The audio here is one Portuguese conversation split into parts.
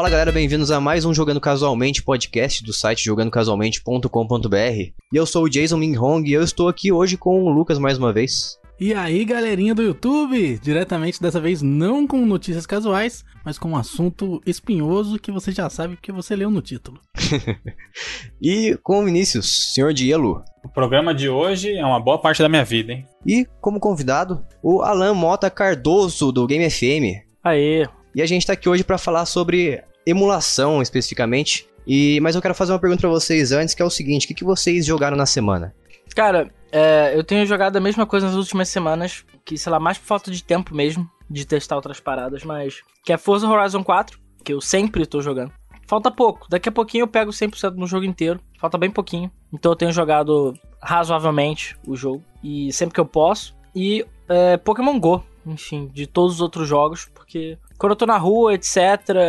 Fala galera, bem-vindos a mais um Jogando Casualmente podcast do site jogandocasualmente.com.br. E eu sou o Jason Minhong e eu estou aqui hoje com o Lucas mais uma vez. E aí, galerinha do YouTube, diretamente dessa vez não com notícias casuais, mas com um assunto espinhoso que você já sabe porque você leu no título. e com o Vinícius, senhor de Elo. O programa de hoje é uma boa parte da minha vida, hein? E como convidado, o Alan Mota Cardoso do Game FM. Aê. E a gente tá aqui hoje para falar sobre emulação especificamente. E mas eu quero fazer uma pergunta para vocês antes, que é o seguinte: o que, que vocês jogaram na semana? Cara, é, eu tenho jogado a mesma coisa nas últimas semanas, que, sei lá, mais por falta de tempo mesmo, de testar outras paradas, mas. Que é Forza Horizon 4, que eu sempre tô jogando. Falta pouco, daqui a pouquinho eu pego 100% no jogo inteiro, falta bem pouquinho. Então eu tenho jogado razoavelmente o jogo, e sempre que eu posso. E é, Pokémon Go, enfim, de todos os outros jogos, porque quando eu tô na rua, etc.,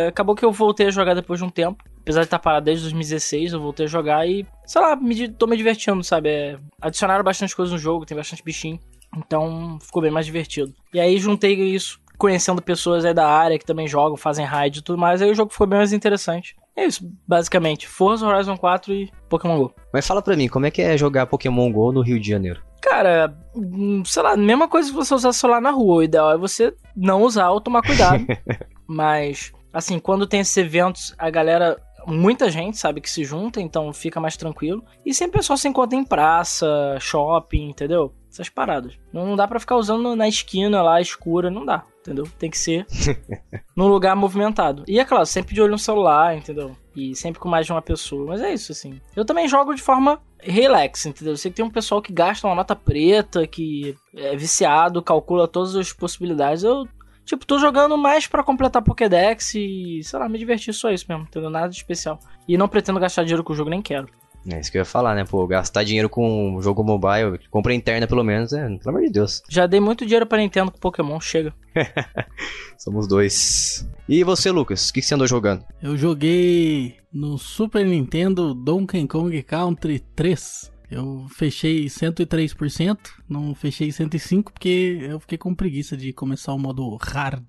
acabou que eu voltei a jogar depois de um tempo apesar de estar parado desde 2016, eu voltei a jogar e, sei lá, me, tô me divertindo, sabe? É, adicionaram bastante coisa no jogo, tem bastante bichinho. Então ficou bem mais divertido. E aí juntei isso, conhecendo pessoas aí da área que também jogam, fazem raid e tudo mais, aí o jogo ficou bem mais interessante. É isso, basicamente. Forza Horizon 4 e Pokémon GO. Mas fala pra mim, como é que é jogar Pokémon GO no Rio de Janeiro? Cara, hum, sei lá, mesma coisa que você usar celular na rua. O ideal é você não usar ou tomar cuidado. Mas, assim, quando tem esses eventos, a galera muita gente, sabe, que se junta, então fica mais tranquilo. E sempre o pessoal se encontra em praça, shopping, entendeu? Essas paradas. Não, não dá para ficar usando na esquina lá, escura, não dá, entendeu? Tem que ser num lugar movimentado. E é claro, sempre de olho no celular, entendeu? E sempre com mais de uma pessoa. Mas é isso, assim. Eu também jogo de forma relax, entendeu? Eu sei que tem um pessoal que gasta uma nota preta, que é viciado, calcula todas as possibilidades. Eu Tipo, tô jogando mais para completar Pokédex e, sei lá, me divertir só isso mesmo, entendeu? Nada de especial. E não pretendo gastar dinheiro com o jogo, nem quero. É isso que eu ia falar, né? Pô, gastar dinheiro com jogo mobile, compra interna pelo menos, é, pelo amor de Deus. Já dei muito dinheiro pra Nintendo com Pokémon, chega. Somos dois. E você, Lucas, o que, que você andou jogando? Eu joguei no Super Nintendo Donkey Kong Country 3. Eu fechei 103%, não fechei 105% porque eu fiquei com preguiça de começar o modo hard.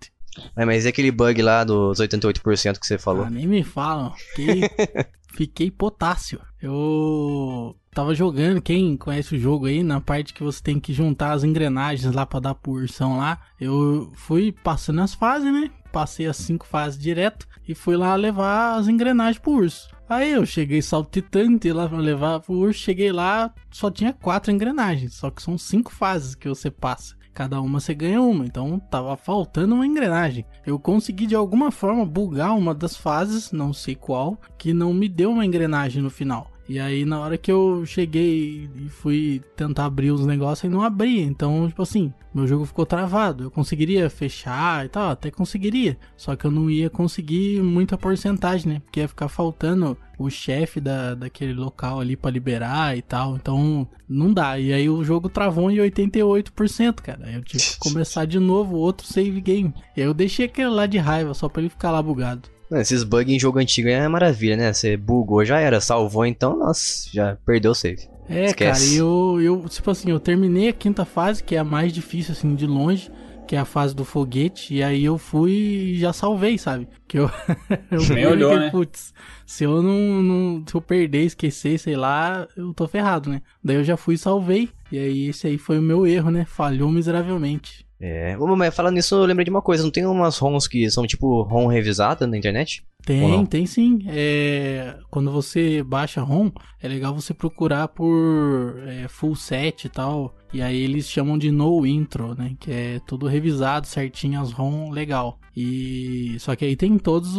É, mas e aquele bug lá dos 88% que você falou? Ah, nem me falam. Fiquei, fiquei potássio. Eu tava jogando, quem conhece o jogo aí, na parte que você tem que juntar as engrenagens lá pra dar porção lá. Eu fui passando as fases, né? Passei as cinco fases direto e fui lá levar as engrenagens pro urso. Aí eu cheguei saltitante lá pra levar pro urso, cheguei lá, só tinha quatro engrenagens, só que são cinco fases que você passa. Cada uma você ganha uma, então tava faltando uma engrenagem. Eu consegui de alguma forma bugar uma das fases, não sei qual, que não me deu uma engrenagem no final. E aí, na hora que eu cheguei e fui tentar abrir os negócios, não abria. Então, tipo assim, meu jogo ficou travado. Eu conseguiria fechar e tal, até conseguiria. Só que eu não ia conseguir muita porcentagem, né? Porque ia ficar faltando o chefe da, daquele local ali para liberar e tal. Então, não dá. E aí o jogo travou em 88%, cara. Aí eu tive que começar de novo outro save game. E aí eu deixei aquele lá de raiva, só pra ele ficar lá bugado. Esses bugs em jogo antigo é maravilha, né? Você bugou, já era, salvou, então, nossa, já perdeu o save. É, Esquece. cara, eu, eu, tipo assim, eu terminei a quinta fase, que é a mais difícil, assim, de longe, que é a fase do foguete, e aí eu fui e já salvei, sabe? Que eu, eu Nem olhou, que, né? Putz, se eu não, não, se eu perder, esquecer, sei lá, eu tô ferrado, né? Daí eu já fui e salvei, e aí esse aí foi o meu erro, né? Falhou miseravelmente. É, mas falando nisso, eu lembrei de uma coisa, não tem umas ROMs que são tipo ROM revisada na internet? Tem, tem sim. É, quando você baixa ROM, é legal você procurar por é, full set e tal. E aí eles chamam de no intro, né? Que é tudo revisado certinho, as ROM legal. E só que aí tem todas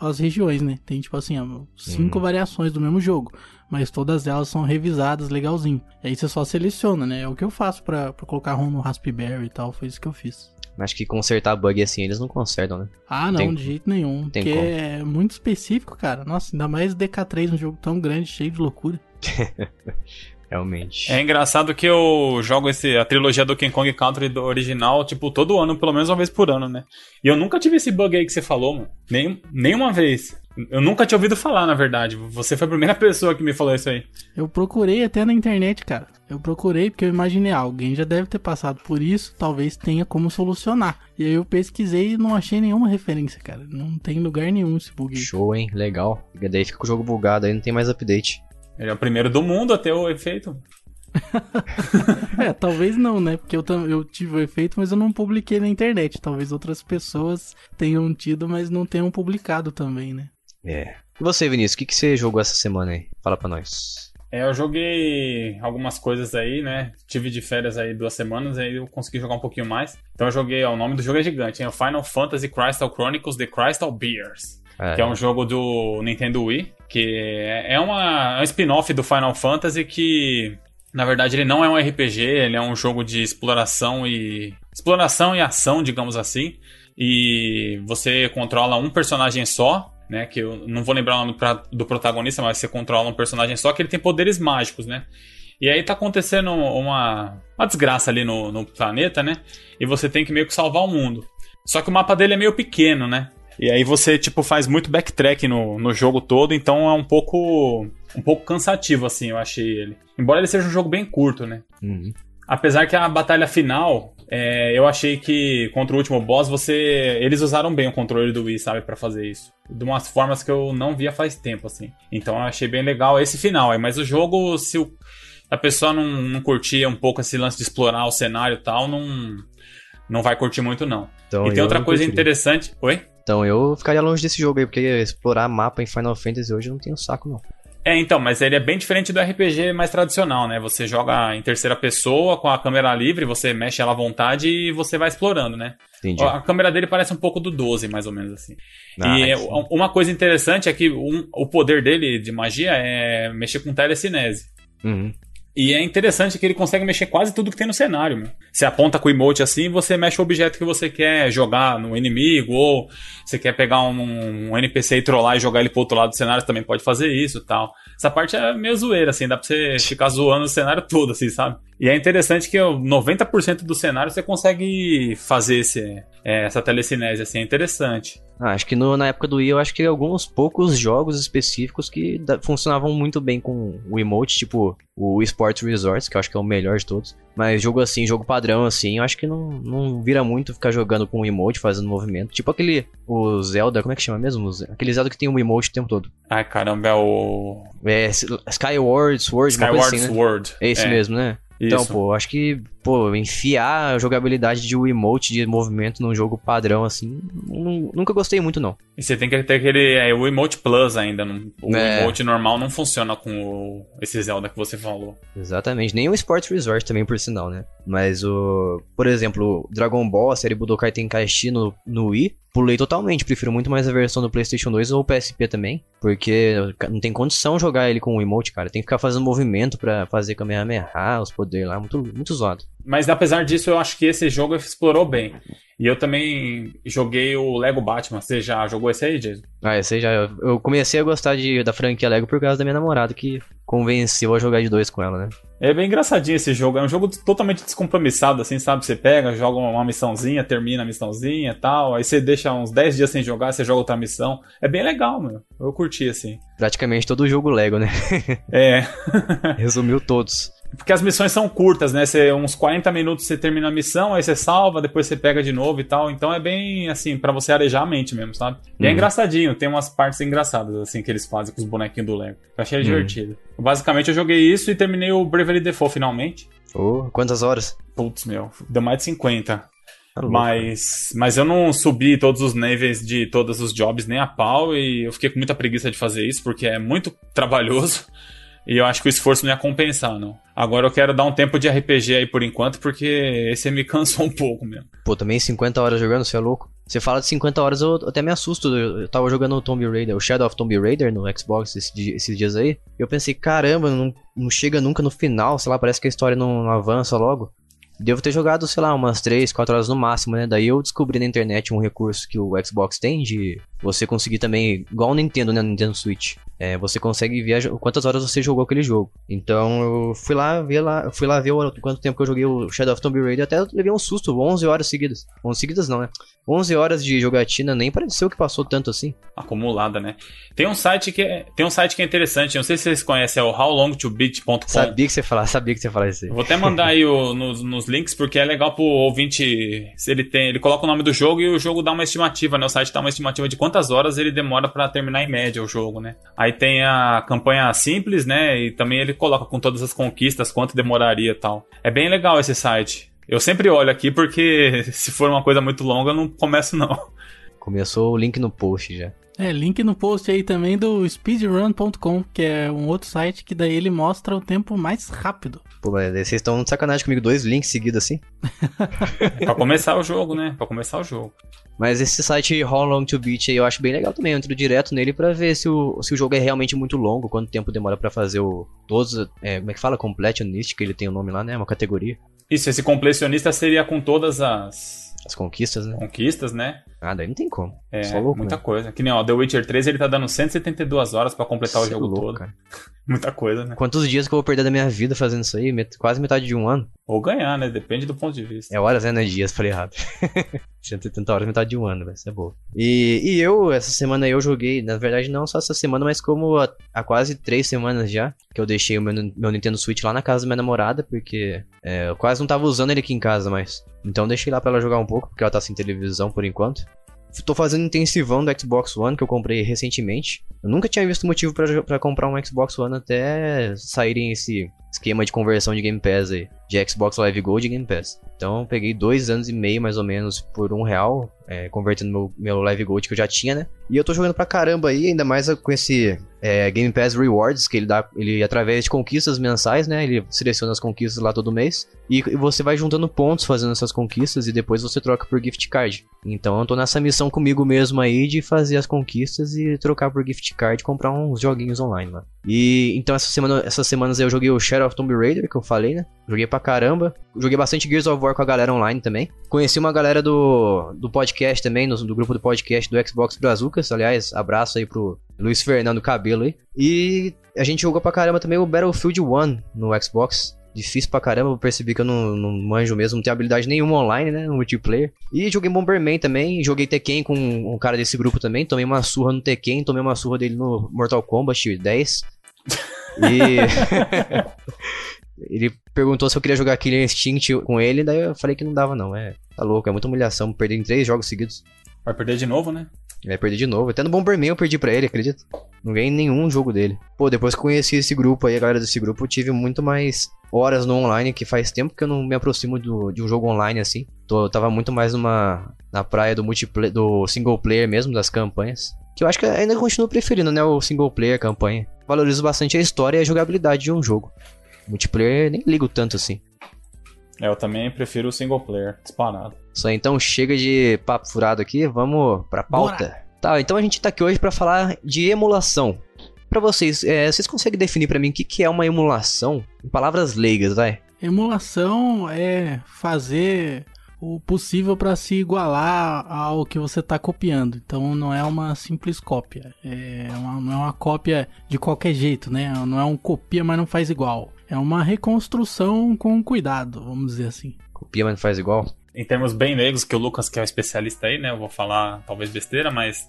as regiões, né? Tem tipo assim, cinco hum. variações do mesmo jogo mas todas elas são revisadas legalzinho. E aí você só seleciona, né? É o que eu faço para colocar ROM no Raspberry e tal, foi isso que eu fiz. Acho que consertar bug assim eles não consertam, né? Ah, não, Tem... de jeito nenhum. Tem porque como. É muito específico, cara. Nossa, ainda mais DK3, um jogo tão grande, cheio de loucura. Realmente. É engraçado que eu jogo esse, a trilogia do King Kong Country do original, tipo, todo ano, pelo menos uma vez por ano, né? E eu nunca tive esse bug aí que você falou, mano. Nem, nenhuma vez. Eu nunca tinha ouvido falar, na verdade. Você foi a primeira pessoa que me falou isso aí. Eu procurei até na internet, cara. Eu procurei porque eu imaginei, ah, alguém já deve ter passado por isso, talvez tenha como solucionar. E aí eu pesquisei e não achei nenhuma referência, cara. Não tem lugar nenhum esse bug. Show, hein? Legal. E daí fica com o jogo bugado, aí não tem mais update. Ele é o primeiro do mundo a ter o efeito. É, talvez não, né? Porque eu, eu tive o efeito, mas eu não publiquei na internet. Talvez outras pessoas tenham tido, mas não tenham publicado também, né? É. E você, Vinícius, o que, que você jogou essa semana aí? Fala pra nós. É, eu joguei algumas coisas aí, né? Tive de férias aí duas semanas, aí eu consegui jogar um pouquinho mais. Então eu joguei, ó, o nome do jogo é gigante, é o Final Fantasy Crystal Chronicles The Crystal Beers. É, Que é um jogo do Nintendo Wii, que é uma, é um spin-off do Final Fantasy que, na verdade, ele não é um RPG, ele é um jogo de exploração e exploração e ação, digamos assim. E você controla um personagem só, né? Que eu não vou lembrar o nome pra- do protagonista, mas você controla um personagem só que ele tem poderes mágicos, né? E aí tá acontecendo uma, uma desgraça ali no, no planeta, né? E você tem que meio que salvar o mundo. Só que o mapa dele é meio pequeno, né? E aí você, tipo, faz muito backtrack no, no jogo todo, então é um pouco. um pouco cansativo, assim, eu achei ele. Embora ele seja um jogo bem curto, né? Uhum. Apesar que a batalha final, é, eu achei que contra o último boss, você. Eles usaram bem o controle do Wii, sabe, pra fazer isso. De umas formas que eu não via faz tempo, assim. Então eu achei bem legal esse final aí. Mas o jogo, se o- a pessoa não, não curtia um pouco esse lance de explorar o cenário e tal, não. Não vai curtir muito, não. Então, e tem outra coisa curtiria. interessante. Oi? Então eu ficaria longe desse jogo aí, porque explorar mapa em Final Fantasy hoje eu não tenho saco, não. É, então, mas ele é bem diferente do RPG mais tradicional, né? Você joga em terceira pessoa, com a câmera livre, você mexe ela à vontade e você vai explorando, né? Entendi. A câmera dele parece um pouco do 12, mais ou menos assim. Ah, e é- uma coisa interessante é que um- o poder dele de magia é mexer com telecinese. Uhum. E é interessante que ele consegue mexer quase tudo que tem no cenário, meu. Você aponta com o emote assim, você mexe o objeto que você quer jogar no inimigo, ou você quer pegar um, um NPC e trollar e jogar ele pro outro lado do cenário, você também pode fazer isso tal. Essa parte é meio zoeira, assim, dá pra você ficar zoando o cenário todo, assim, sabe? E é interessante que ó, 90% do cenário você consegue fazer esse, é, essa telecinese, assim, é interessante. Ah, acho que no- na época do Wii eu acho que alguns poucos jogos específicos que da- funcionavam muito bem com o emote, tipo o Sports Resorts, que eu acho que é o melhor de todos. Mas jogo assim, jogo padrão assim, eu acho que não, não vira muito ficar jogando com o emote, fazendo movimento. Tipo aquele, o Zelda, como é que chama mesmo? O Aquele Zelda que tem um emote o tempo todo. Ai, caramba, é o É, Skyward Sword, Skyward assim, né? Sword. É esse mesmo, né? Então, Isso. pô, acho que, pô, enfiar a jogabilidade de um emote de movimento num jogo padrão assim, nu- nunca gostei muito não. E você tem que ter aquele. É, o Emote Plus ainda. não- o É. Emote normal não funciona com o, esse Zelda que você falou. Exatamente, nem o Sports Resort também, por sinal, né? Mas o. Por exemplo, Dragon Ball, a série Budokai Tenkaichi no, no Wii, pulei totalmente. Prefiro muito mais a versão do PlayStation 2 ou PSP também, porque não tem condição jogar ele com o emote, cara. Tem que ficar fazendo movimento pra fazer Kamehameha, os poderes lá, muito, muito zoado. Mas apesar disso, eu acho que esse jogo explorou bem. E eu também joguei o Lego Batman. Você já jogou esse aí, Jason? Ah, esse aí já. Eu comecei a gostar de, da franquia Lego por causa da minha namorada, que convenceu a jogar de dois com ela, né? É bem engraçadinho esse jogo. É um jogo totalmente descompromissado, assim, sabe? Você pega, joga uma missãozinha, termina a missãozinha e tal. Aí você deixa uns 10 dias sem jogar, você joga outra missão. É bem legal, meu. Eu curti, assim. Praticamente todo jogo Lego, né? É. Resumiu todos. Porque as missões são curtas, né? Você, uns 40 minutos você termina a missão, aí você salva, depois você pega de novo e tal. Então é bem assim, pra você arejar a mente mesmo, sabe? E é Uhum. engraçadinho, tem umas partes engraçadas, assim, que eles fazem com os bonequinhos do Lego. Eu achei Uhum. divertido. Basicamente eu joguei isso e terminei o Bravely Default finalmente. Ô, quantas horas? Putz, meu, deu mais de 50. Tá louco. Mas, mas eu não subi todos os níveis de todos os jobs nem a pau e eu fiquei com muita preguiça de fazer isso porque é muito trabalhoso e eu acho que o esforço não ia compensar, não. Agora eu quero dar um tempo de RPG aí por enquanto porque esse me cansou um pouco mesmo. Pô, também 50 horas jogando, você é louco? Você fala de 50 horas, eu até me assusto. Eu, tava jogando o Tomb Raider, o Shadow of Tomb Raider no Xbox esses dias aí. Eu pensei, caramba, não, não chega nunca no final, sei lá, parece que a história não, não avança logo. Devo ter jogado, sei lá, umas 3, 4 horas no máximo, né? Daí eu descobri na internet um recurso que o Xbox tem de você conseguir também, igual o Nintendo, né, Nintendo Switch, é, você consegue ver quantas horas você jogou aquele jogo. Então eu fui lá ver lá, fui lá ver o, quanto tempo que eu joguei o Shadow of Tomb Raider, até levei um susto, 11 horas seguidas. 11 seguidas não, né? 11 horas de jogatina, nem pareceu que passou tanto assim. Acumulada, né? Tem um site que é, tem um site que é interessante, não sei se vocês conhecem, é o howlongtobeat.com. Sabia que você falar, sabia que você falar isso aí. Vou até mandar aí o, nos, nos links porque é legal pro ouvinte, se ele tem, ele coloca o nome do jogo e o jogo dá uma estimativa, né? O site dá uma estimativa de quantas horas ele demora para terminar em média o jogo, né? Aí tem a campanha simples, né? E também ele coloca com todas as conquistas, quanto demoraria e tal. É bem legal esse site. Eu sempre olho aqui porque se for uma coisa muito longa, eu não começo não. Começou o link no post já. É, link no post aí também do speedrun.com, que é um outro site que daí ele mostra o tempo mais rápido. Pô, mas vocês estão de sacanagem comigo, dois links seguidos assim? É pra começar o jogo, né? Pra começar o jogo. Mas esse site How Long to Beat aí eu acho bem legal também. Eu entro direto nele pra ver se o, se o jogo é realmente muito longo, quanto tempo demora pra fazer o. Todos. É, como é que fala? Completionist, que ele tem o um nome lá, né? Uma categoria. Isso, esse completionista seria com todas as. As conquistas, né? Conquistas, né? Ah, daí não tem como. É, Só louco, muita né? coisa. Que nem, ó, The Witcher 3 ele tá dando 172 horas para completar o jogo é louco, todo. Cara. muita coisa, né? Quantos dias que eu vou perder da minha vida fazendo isso aí? Met quase metade de um ano. Ou ganhar, né? Depende do ponto de vista. É horas, né? Não é dias, falei errado. 170 horas, metade de um ano, vai ser boa. E, e eu, essa semana eu joguei, na verdade não só essa semana, mas como há, há quase três semanas já, que eu deixei o meu, meu Nintendo Switch lá na casa da minha namorada, porque é, eu quase não tava usando ele aqui em casa mais. Então deixei lá pra ela jogar um pouco, porque ela tá sem televisão por enquanto. Tô fazendo intensivão do Xbox One que eu comprei recentemente. Eu nunca tinha visto motivo para comprar um Xbox One até saírem esse esquema de conversão de Game Pass aí, de Xbox Live Gold e Game Pass. Então peguei dois anos e meio mais ou menos por um real, é, convertendo meu, meu Live Gold que eu já tinha, né? E eu tô jogando pra caramba aí, ainda mais com esse é, Game Pass Rewards, que ele dá, ele através de conquistas mensais, né? Ele seleciona as conquistas lá todo mês. E, você vai juntando pontos fazendo essas conquistas e depois você troca por gift card. Então eu tô nessa missão comigo mesmo aí de fazer as conquistas e trocar por gift card, comprar uns joguinhos online lá. E então essa semana, essas semanas eu joguei o Shadow of Tomb Raider, que eu falei, né? Joguei pra caramba. Joguei bastante Gears of War com a galera online também. Conheci uma galera do, do podcast também, do, do grupo do podcast do Xbox Brazucas. Aliás, abraço aí pro Luiz Fernando Cabelo aí. E a gente jogou pra caramba também o Battlefield 1 no Xbox. Difícil pra caramba, eu percebi que eu não, não manjo mesmo, não tenho habilidade nenhuma online, né? No multiplayer. E joguei Bomberman também, joguei Tekken com um cara desse grupo também. Tomei uma surra no Tekken, tomei uma surra dele no Mortal Kombat 10. E. ele perguntou se eu queria jogar Killer Instinct com ele, daí eu falei que não dava, não. É, tá louco, é muita humilhação. Perder em três jogos seguidos. Vai perder de novo, né? Vai perder de novo. Até no Bomberman eu perdi pra ele, acredita? Não ganhei nenhum jogo dele. Pô, depois que conheci esse grupo aí, a galera desse grupo, eu tive muito mais horas no online, que faz tempo que eu não me aproximo do, de um jogo online assim. Tô, tava muito mais numa na praia do multiplayer, do single player mesmo, das campanhas. Que eu acho que ainda continuo preferindo, né? O single player, campanha. Valorizo bastante a história e a jogabilidade de um jogo. Multiplayer nem ligo tanto assim. É, eu também prefiro o single player, disparado. Só então chega de papo furado aqui, vamos pra pauta. Bora. Tá, então a gente tá aqui hoje para falar de emulação. Para vocês, é, vocês conseguem definir para mim o que, que é uma emulação? Em palavras leigas, vai. Emulação é fazer o possível para se igualar ao que você está copiando. Então não é uma simples cópia. É uma, não é uma cópia de qualquer jeito, né? Não é um copia, mas não faz igual. É uma reconstrução com cuidado, vamos dizer assim. Copia, mas não faz igual? Em termos bem leigos, que o Lucas, que é o especialista aí, né? Eu vou falar talvez besteira, mas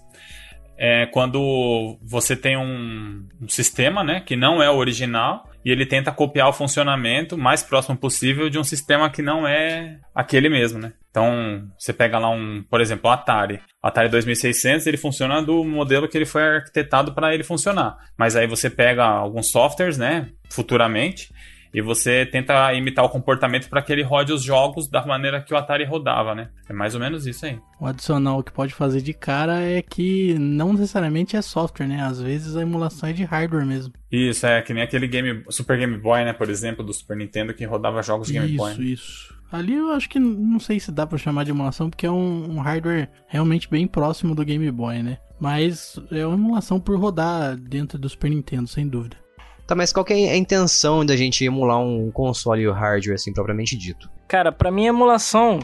é quando você tem um, um, sistema, né, que não é o original e ele tenta copiar o funcionamento mais próximo possível de um sistema que não é aquele mesmo, né? Então, você pega lá um, por exemplo, o Atari. O Atari 2600, ele funciona do modelo que ele foi arquitetado para ele funcionar. Mas aí você pega alguns softwares, né, futuramente, e você tenta imitar o comportamento para que ele rode os jogos da maneira que o Atari rodava, né? É mais ou menos isso aí. O adicional que pode fazer de cara é que não necessariamente é software, né? Às vezes a emulação é de hardware mesmo. Isso, é que nem aquele game, Super Game Boy, né, por exemplo, do Super Nintendo que rodava jogos Game isso, Boy. Isso, isso. Ali eu acho que não sei se dá para chamar de emulação, porque é um, um, hardware realmente bem próximo do Game Boy, né? Mas é uma emulação por rodar dentro do Super Nintendo, sem dúvida. Tá, mas qual que é a intenção da gente emular um console hardware, assim, propriamente dito? Cara, para mim emulação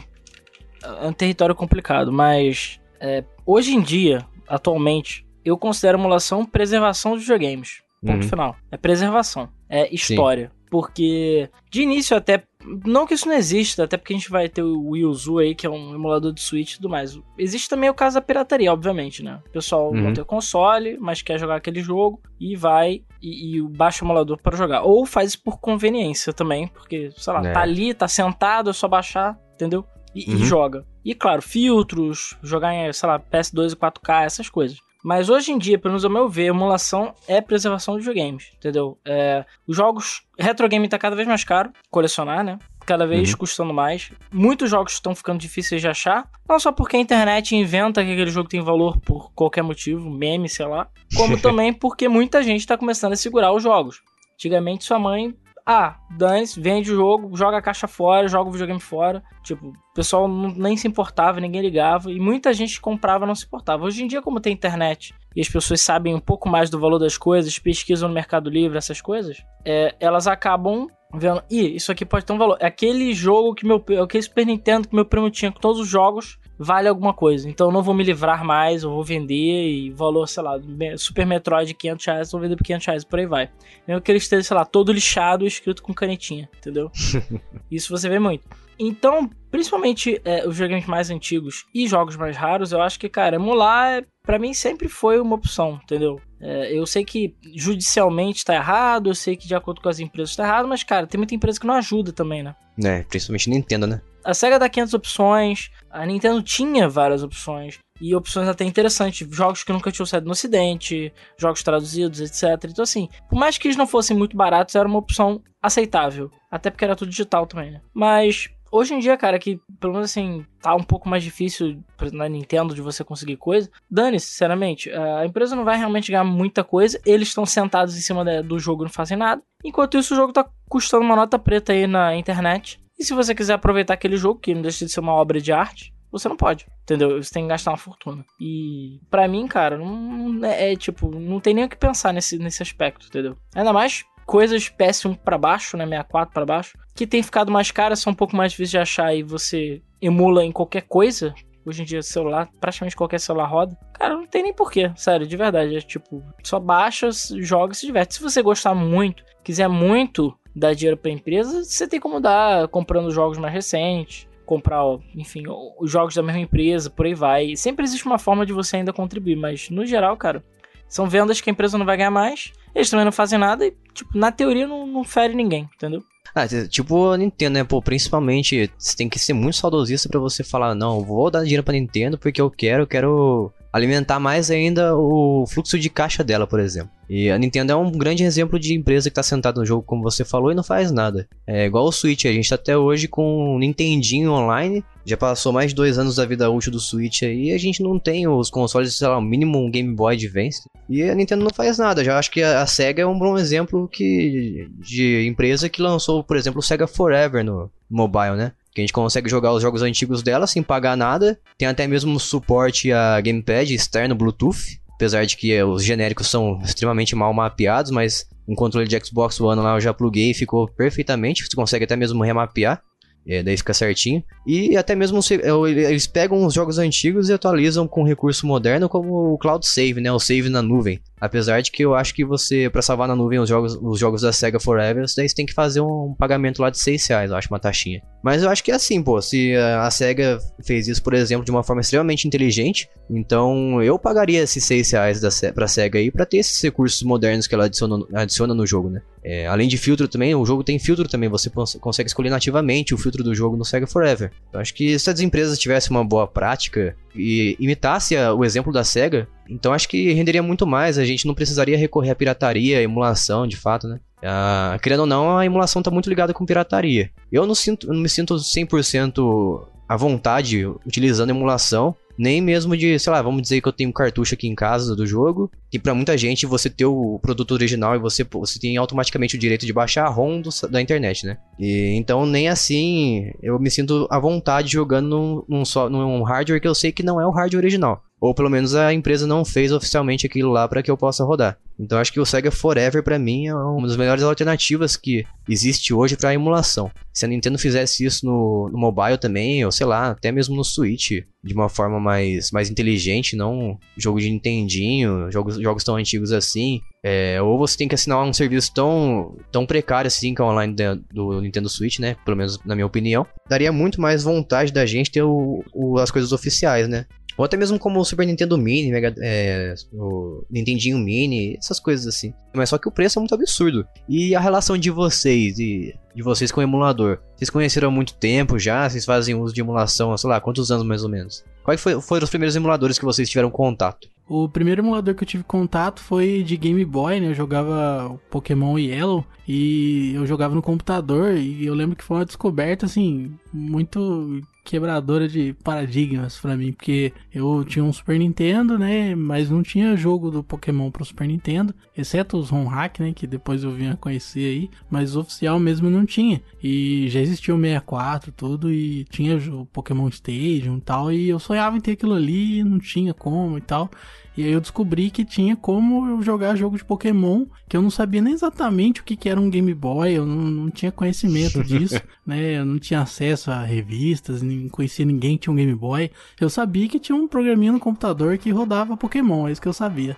é um território complicado, mas é, hoje em dia atualmente, eu considero emulação preservação de videogames. Ponto Uhum. final. É preservação. É história. Porque, de início até. Não que isso não exista, até porque a gente vai ter o Wii U aí, que é um emulador de Switch e tudo mais. Existe também o caso da pirataria, obviamente, né? O pessoal não Uhum. tem console, mas quer jogar aquele jogo e vai e, e baixa o emulador para jogar. Ou faz isso por conveniência também, porque, sei lá, É. tá ali, tá sentado, é só baixar, entendeu? E, e Uhum. joga. E claro, filtros, jogar em, sei lá, PS2 e 4K, essas coisas. Mas hoje em dia, pelo menos ao meu ver, emulação é preservação de videogames, entendeu? É, os jogos. Retro game tá cada vez mais caro, colecionar, né? Cada vez Uhum. custando mais. Muitos jogos estão ficando difíceis de achar. Não só porque a internet inventa que aquele jogo tem valor por qualquer motivo, meme, sei lá. Como também porque muita gente tá começando a segurar os jogos. Antigamente sua mãe. Ah, dane-se, vende o jogo, joga a caixa fora, joga o videogame fora. Tipo, o pessoal não- nem se importava, ninguém ligava. E muita gente comprava não se importava. Hoje em dia, como tem internet e as pessoas sabem um pouco mais do valor das coisas, pesquisam no Mercado Livre, essas coisas, é, elas acabam vendo. Ih, isso aqui pode ter um valor. É aquele jogo que meu. Aquele Super Nintendo que meu primo tinha com todos os jogos. Vale alguma coisa, então eu não vou me livrar mais, eu vou vender e valor, sei lá, Super Metroid 500 reais, eu vou vender por 500 reais, por aí vai. Mesmo que ele esteja, sei lá, todo lixado e escrito com canetinha, entendeu? Isso você vê muito. Então, principalmente é, os videogames mais antigos e jogos mais raros, eu acho que, cara, emular, é, pra mim, sempre foi uma opção, entendeu? É, eu sei que judicialmente tá errado, eu sei que de acordo com as empresas tá errado, mas, cara, tem muita empresa que não ajuda também, né? É, principalmente Nintendo, né? A SEGA dá 500 opções, a Nintendo tinha várias opções, e opções até interessantes, jogos que nunca tinham saído no ocidente, jogos traduzidos, etc. Então, assim, por mais que eles não fossem muito baratos, era uma opção aceitável, até porque era tudo digital também, né? Mas hoje em dia, cara, que pelo menos assim, tá um pouco mais difícil na Nintendo de você conseguir coisa, dane-se, sinceramente, a empresa não vai realmente ganhar muita coisa, eles estão sentados em cima do jogo e não fazem nada, enquanto isso o jogo tá custando uma nota preta aí na internet, e se você quiser aproveitar aquele jogo, que não deixa de ser uma obra de arte, você não pode, entendeu? Você tem que gastar uma fortuna. E pra mim, cara, não é, é, tipo, não tem nem o que pensar nesse, nesse aspecto, entendeu? Ainda mais coisas PS1 pra baixo, né, 64 pra baixo, que tem ficado mais caras, são um pouco mais difíceis de achar e você emula em qualquer coisa. Hoje em dia, celular, praticamente qualquer celular roda. Cara, não tem nem porquê, sério, de verdade. É tipo, só baixa, joga e se diverte. Se você gostar muito, quiser muito dar dinheiro pra empresa, você tem como dar comprando jogos mais recentes, comprar, enfim, os jogos da mesma empresa, por aí vai. Sempre existe uma forma de você ainda contribuir, mas no geral, cara, são vendas que a empresa não vai ganhar mais, eles também não fazem nada e, tipo, na teoria não, não fere ninguém, entendeu? Ah, tipo a Nintendo, né? Pô, principalmente, você tem que ser muito saudosista pra você falar, não, vou dar dinheiro pra Nintendo porque eu quero, eu quero alimentar mais ainda o fluxo de caixa dela, por exemplo. E a Nintendo é um grande exemplo de empresa que tá sentada no jogo, como você falou, e não faz nada. É igual o Switch, a gente tá até hoje com o Nintendinho online, já passou mais de dois anos da vida útil do Switch aí, e a gente não tem os consoles, sei lá, o mínimo um Game Boy Advance. E a Nintendo não faz nada. Já acho que a, a SEGA é um bom exemplo que, de empresa que lançou, por exemplo, o SEGA Forever no mobile, né? Que a gente consegue jogar os jogos antigos dela sem pagar nada. Tem até mesmo suporte a gamepad externo Bluetooth. Apesar de que os genéricos são extremamente mal mapeados, mas um controle de Xbox One lá eu já pluguei e ficou perfeitamente. Você consegue até mesmo remapear. É, daí fica certinho. E até mesmo é, eles pegam os jogos antigos e atualizam com recurso moderno, como o Cloud Save, né? O save na nuvem. Apesar de que eu acho que você, pra salvar na nuvem os jogos, os jogos da SEGA Forever, daí você tem que fazer um pagamento lá de 6 reais, eu acho, uma taxinha. Mas eu acho que é assim, pô. Se a SEGA fez isso, por exemplo, de uma forma extremamente inteligente, então eu pagaria esses 6 reais da, pra SEGA aí pra ter esses recursos modernos que ela adiciona, adiciona no jogo, né? É, além de filtro também, o jogo tem filtro também, você cons- consegue escolher nativamente o filtro do jogo no Sega Forever. Eu acho que se as empresas tivessem uma boa prática e imitasse o exemplo da Sega, então acho que renderia muito mais, a gente não precisaria recorrer à pirataria, emulação, de fato, né? Ah, querendo ou não, a emulação tá muito ligada com pirataria. Eu não, sinto, eu não me sinto 100% à vontade utilizando emulação, nem mesmo de, sei lá, vamos dizer que eu tenho um cartucho aqui em casa do jogo, que pra muita gente você ter o produto original e você, você tem automaticamente o direito de baixar a ROM do- da internet, né? E, então nem assim eu me sinto à vontade jogando num, num, só, num hardware que eu sei que não é o hardware original. Ou pelo menos a empresa não fez oficialmente aquilo lá para que eu possa rodar. Então acho que o Sega Forever para mim é uma das melhores alternativas que existe hoje para emulação. Se a Nintendo fizesse isso no, no, mobile também, ou sei lá, até mesmo no Switch, de uma forma mais, mais inteligente, não jogo de Nintendinho, jogos, jogos tão antigos assim, é, ou você tem que assinar um serviço tão, tão precário assim que é online do Nintendo Switch, né? Pelo menos na minha opinião. Daria muito mais vontade da gente ter o, o, as coisas oficiais, né? Ou até mesmo como o Super Nintendo Mini, Mega, é, o Nintendinho Mini, essas coisas assim. Mas só que o preço é muito absurdo. E a relação de vocês e de vocês com o emulador? Vocês conheceram há muito tempo já? Vocês fazem uso de emulação sei lá, quantos anos mais ou menos? Quais foi, foram os primeiros emuladores que vocês tiveram contato? O primeiro emulador que eu tive contato foi de Game Boy, né? Eu jogava Pokémon Yellow e eu jogava no computador e eu lembro que foi uma descoberta assim muito quebradora de paradigmas para mim, porque eu tinha um Super Nintendo, né, mas não tinha jogo do Pokémon pro Super Nintendo, exceto os ROM hack, né, que depois eu vim a conhecer aí, mas oficial mesmo não tinha. E já existia o 64 tudo e tinha o Pokémon Stadium e tal, e eu sonhava em ter aquilo ali, não tinha como e tal. E aí eu descobri que tinha como eu jogar jogo de Pokémon, que eu não sabia nem exatamente o que, que era um Game Boy, eu não, não tinha conhecimento disso, né? Eu não tinha acesso a revistas, nem conhecia ninguém que tinha um Game Boy. Eu sabia que tinha um programinha no computador que rodava Pokémon, é isso que eu sabia.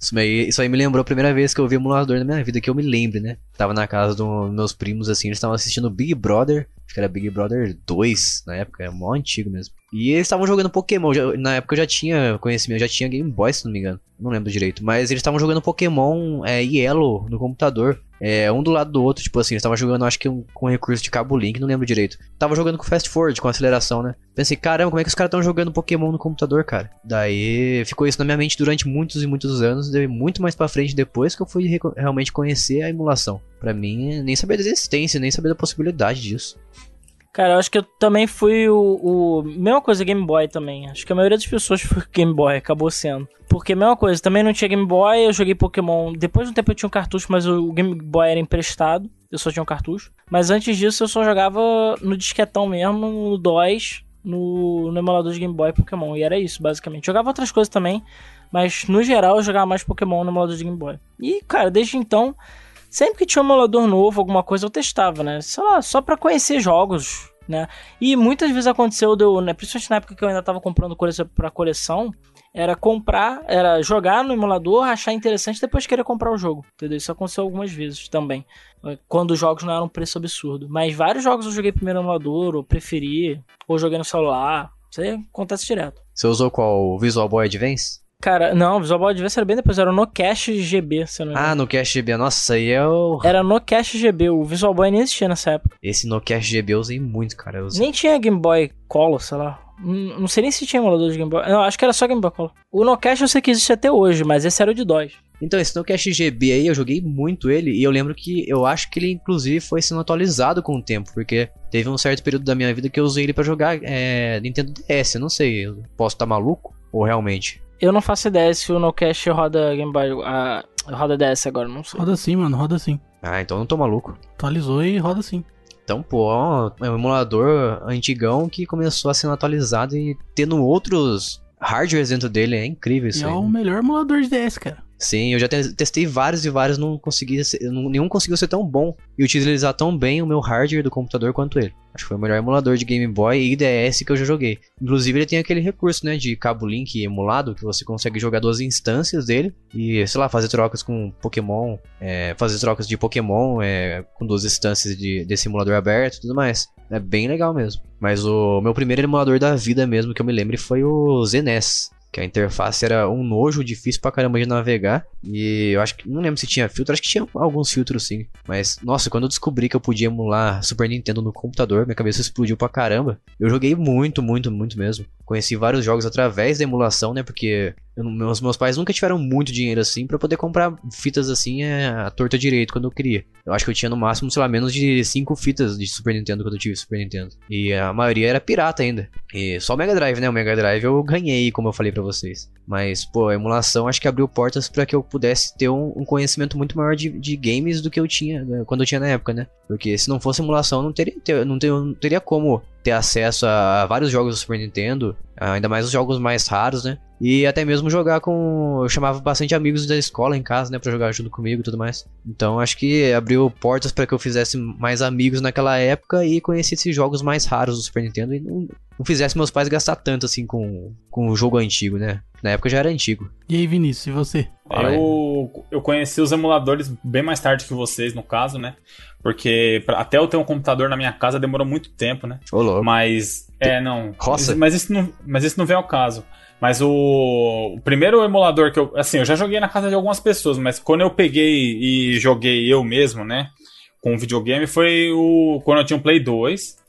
Isso aí, isso aí me lembrou a primeira vez que eu vi emulador na minha vida, que eu me lembre, né? Tava na casa dos meus primos, assim, eles estavam assistindo Big Brother, acho que era Big Brother 2 na época, é mó antigo mesmo. E eles estavam jogando Pokémon. Já, na época eu já tinha conhecimento, já tinha Game Boy, se não me engano. Não lembro direito. Mas eles estavam jogando Pokémon é, Yellow no computador. É, um do lado do outro, tipo assim, eles estavam jogando, acho que um, com recurso de cabo link, não lembro direito. Tava jogando com fast forward, com aceleração, né? Pensei, caramba, como é que os caras estão jogando Pokémon no computador, cara? Daí ficou isso na minha mente durante muitos e muitos anos, daí muito mais pra frente depois que eu fui realmente conhecer a emulação. Pra mim, nem saber da existência, nem saber da possibilidade disso. Cara, eu acho que eu também fui o, o. Mesma coisa Game Boy também. Acho que a maioria das pessoas foi Game Boy, acabou sendo. Porque, mesma coisa, também não tinha Game Boy, eu joguei Pokémon. Depois de um tempo eu tinha um cartucho, mas o Game Boy era emprestado. Eu só tinha um cartucho. Mas antes disso eu só jogava no disquetão mesmo, no DOS, no, no emulador de Game Boy Pokémon. E era isso, basicamente. Jogava outras coisas também, mas no geral eu jogava mais Pokémon no emulador de Game Boy. E, cara, desde então Sempre que tinha um emulador novo, alguma coisa, eu testava, né? Sei lá, só pra conhecer jogos, né? E muitas vezes aconteceu, deu, né? principalmente na época que eu ainda tava comprando coisa pra coleção, era comprar, era jogar no emulador, achar interessante, depois querer comprar o jogo, entendeu? Isso aconteceu algumas vezes também, quando os jogos não eram um preço absurdo. Mas vários jogos eu joguei primeiro no emulador, ou preferi, ou joguei no celular, isso aí acontece direto. Você usou qual Visual Boy Advance? Cara, não, o Visual Boy Advance era bem depois, era no Cache GB, se eu não me engano. Ah, no Cache GB, nossa, aí é o... Era no Cache GB, o Visual Boy nem existia nessa época. Esse no Cache GB eu usei muito, cara. Usei... Nem tinha Game Boy Color, sei lá. Não sei nem se tinha emulador de Game Boy. Não, acho que era só Game Boy Color. O No Cache eu sei que existe até hoje, mas esse era o de DOS. Então, esse No Cache GB aí, eu joguei muito ele, e eu lembro que eu acho que ele, inclusive, foi sendo atualizado com o tempo, porque teve um certo período da minha vida que eu usei ele para jogar é, Nintendo DS, eu não sei, eu posso estar tá maluco, ou realmente... Eu não faço ideia se o NoCast roda Game Boy. A, roda DS agora, não sei. Roda sim, mano, roda sim. Ah, então não tô maluco. Atualizou e roda sim. Então, pô, é um emulador antigão que começou a ser atualizado e tendo outros hardwares dentro dele. É incrível isso e aí. É o né? melhor emulador de DS, cara. Sim, eu já testei vários e vários, não consegui ser, nenhum conseguiu ser tão bom e utilizar tão bem o meu hardware do computador quanto ele. Acho que foi o melhor emulador de Game Boy e DS que eu já joguei. Inclusive ele tem aquele recurso, né, de cabo link emulado, que você consegue jogar duas instâncias dele e, sei lá, fazer trocas com Pokémon, é, fazer trocas de Pokémon é, com duas instâncias de, desse emulador aberto e tudo mais. É bem legal mesmo. Mas o meu primeiro emulador da vida mesmo que eu me lembre foi o ZNES que a interface era um nojo, difícil pra caramba de navegar. E eu acho que, não lembro se tinha filtro, acho que tinha alguns filtros sim. Mas, nossa, quando eu descobri que eu podia emular Super Nintendo no computador, minha cabeça explodiu pra caramba. Eu joguei muito, muito, muito mesmo. Conheci vários jogos através da emulação, né? Porque eu, meus, meus pais nunca tiveram muito dinheiro assim para poder comprar fitas assim é, a torta direito quando eu queria. Eu acho que eu tinha no máximo, sei lá, menos de 5 fitas de Super Nintendo quando eu tive Super Nintendo. E a maioria era pirata ainda. E só o Mega Drive, né? O Mega Drive eu ganhei, como eu falei para vocês. Mas, pô, a emulação acho que abriu portas para que eu pudesse ter um, um conhecimento muito maior de, de, games do que eu tinha né, quando eu tinha na época, né? Porque se não fosse emulação, não teria, não teria, não teria como ter acesso a vários jogos do Super Nintendo, ainda mais os jogos mais raros, né? E até mesmo jogar com. Eu chamava bastante amigos da escola em casa, né? Pra jogar junto comigo e tudo mais. Então acho que abriu portas para que eu fizesse mais amigos naquela época e conhecesse jogos mais raros do Super Nintendo e não, não fizesse meus pais gastar tanto assim com, com o jogo antigo, né? Na época já era antigo. E aí, Vinícius, e você? Eu, eu conheci os emuladores bem mais tarde que vocês, no caso, né? Porque pra, até eu ter um computador na minha casa demorou muito tempo, né? Ô, louco. Mas. É, não. Roça? Mas isso não, mas isso não vem ao caso. Mas o, o primeiro emulador que eu. Assim, eu já joguei na casa de algumas pessoas, mas quando eu peguei e joguei eu mesmo, né? Com o videogame, foi o. Quando eu tinha um Play 2.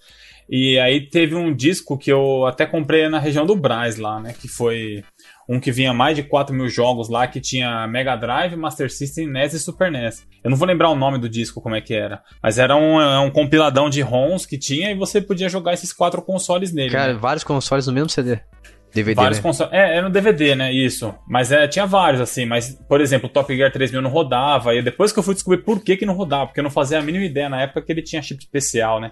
E aí teve um disco que eu até comprei na região do Braz lá, né? Que foi um que vinha mais de 4 mil jogos lá, que tinha Mega Drive, Master System, NES e Super NES. Eu não vou lembrar o nome do disco, como é que era. Mas era um, é um compiladão de ROMs que tinha e você podia jogar esses quatro consoles nele. Cara, né? vários consoles no mesmo CD. DVD, Vários né? consoles. É, era no DVD, né? Isso. Mas é, tinha vários, assim. Mas, por exemplo, o Top Gear 3000 não rodava. E depois que eu fui descobrir por que, que não rodava, porque eu não fazia a mínima ideia na época que ele tinha chip especial, né?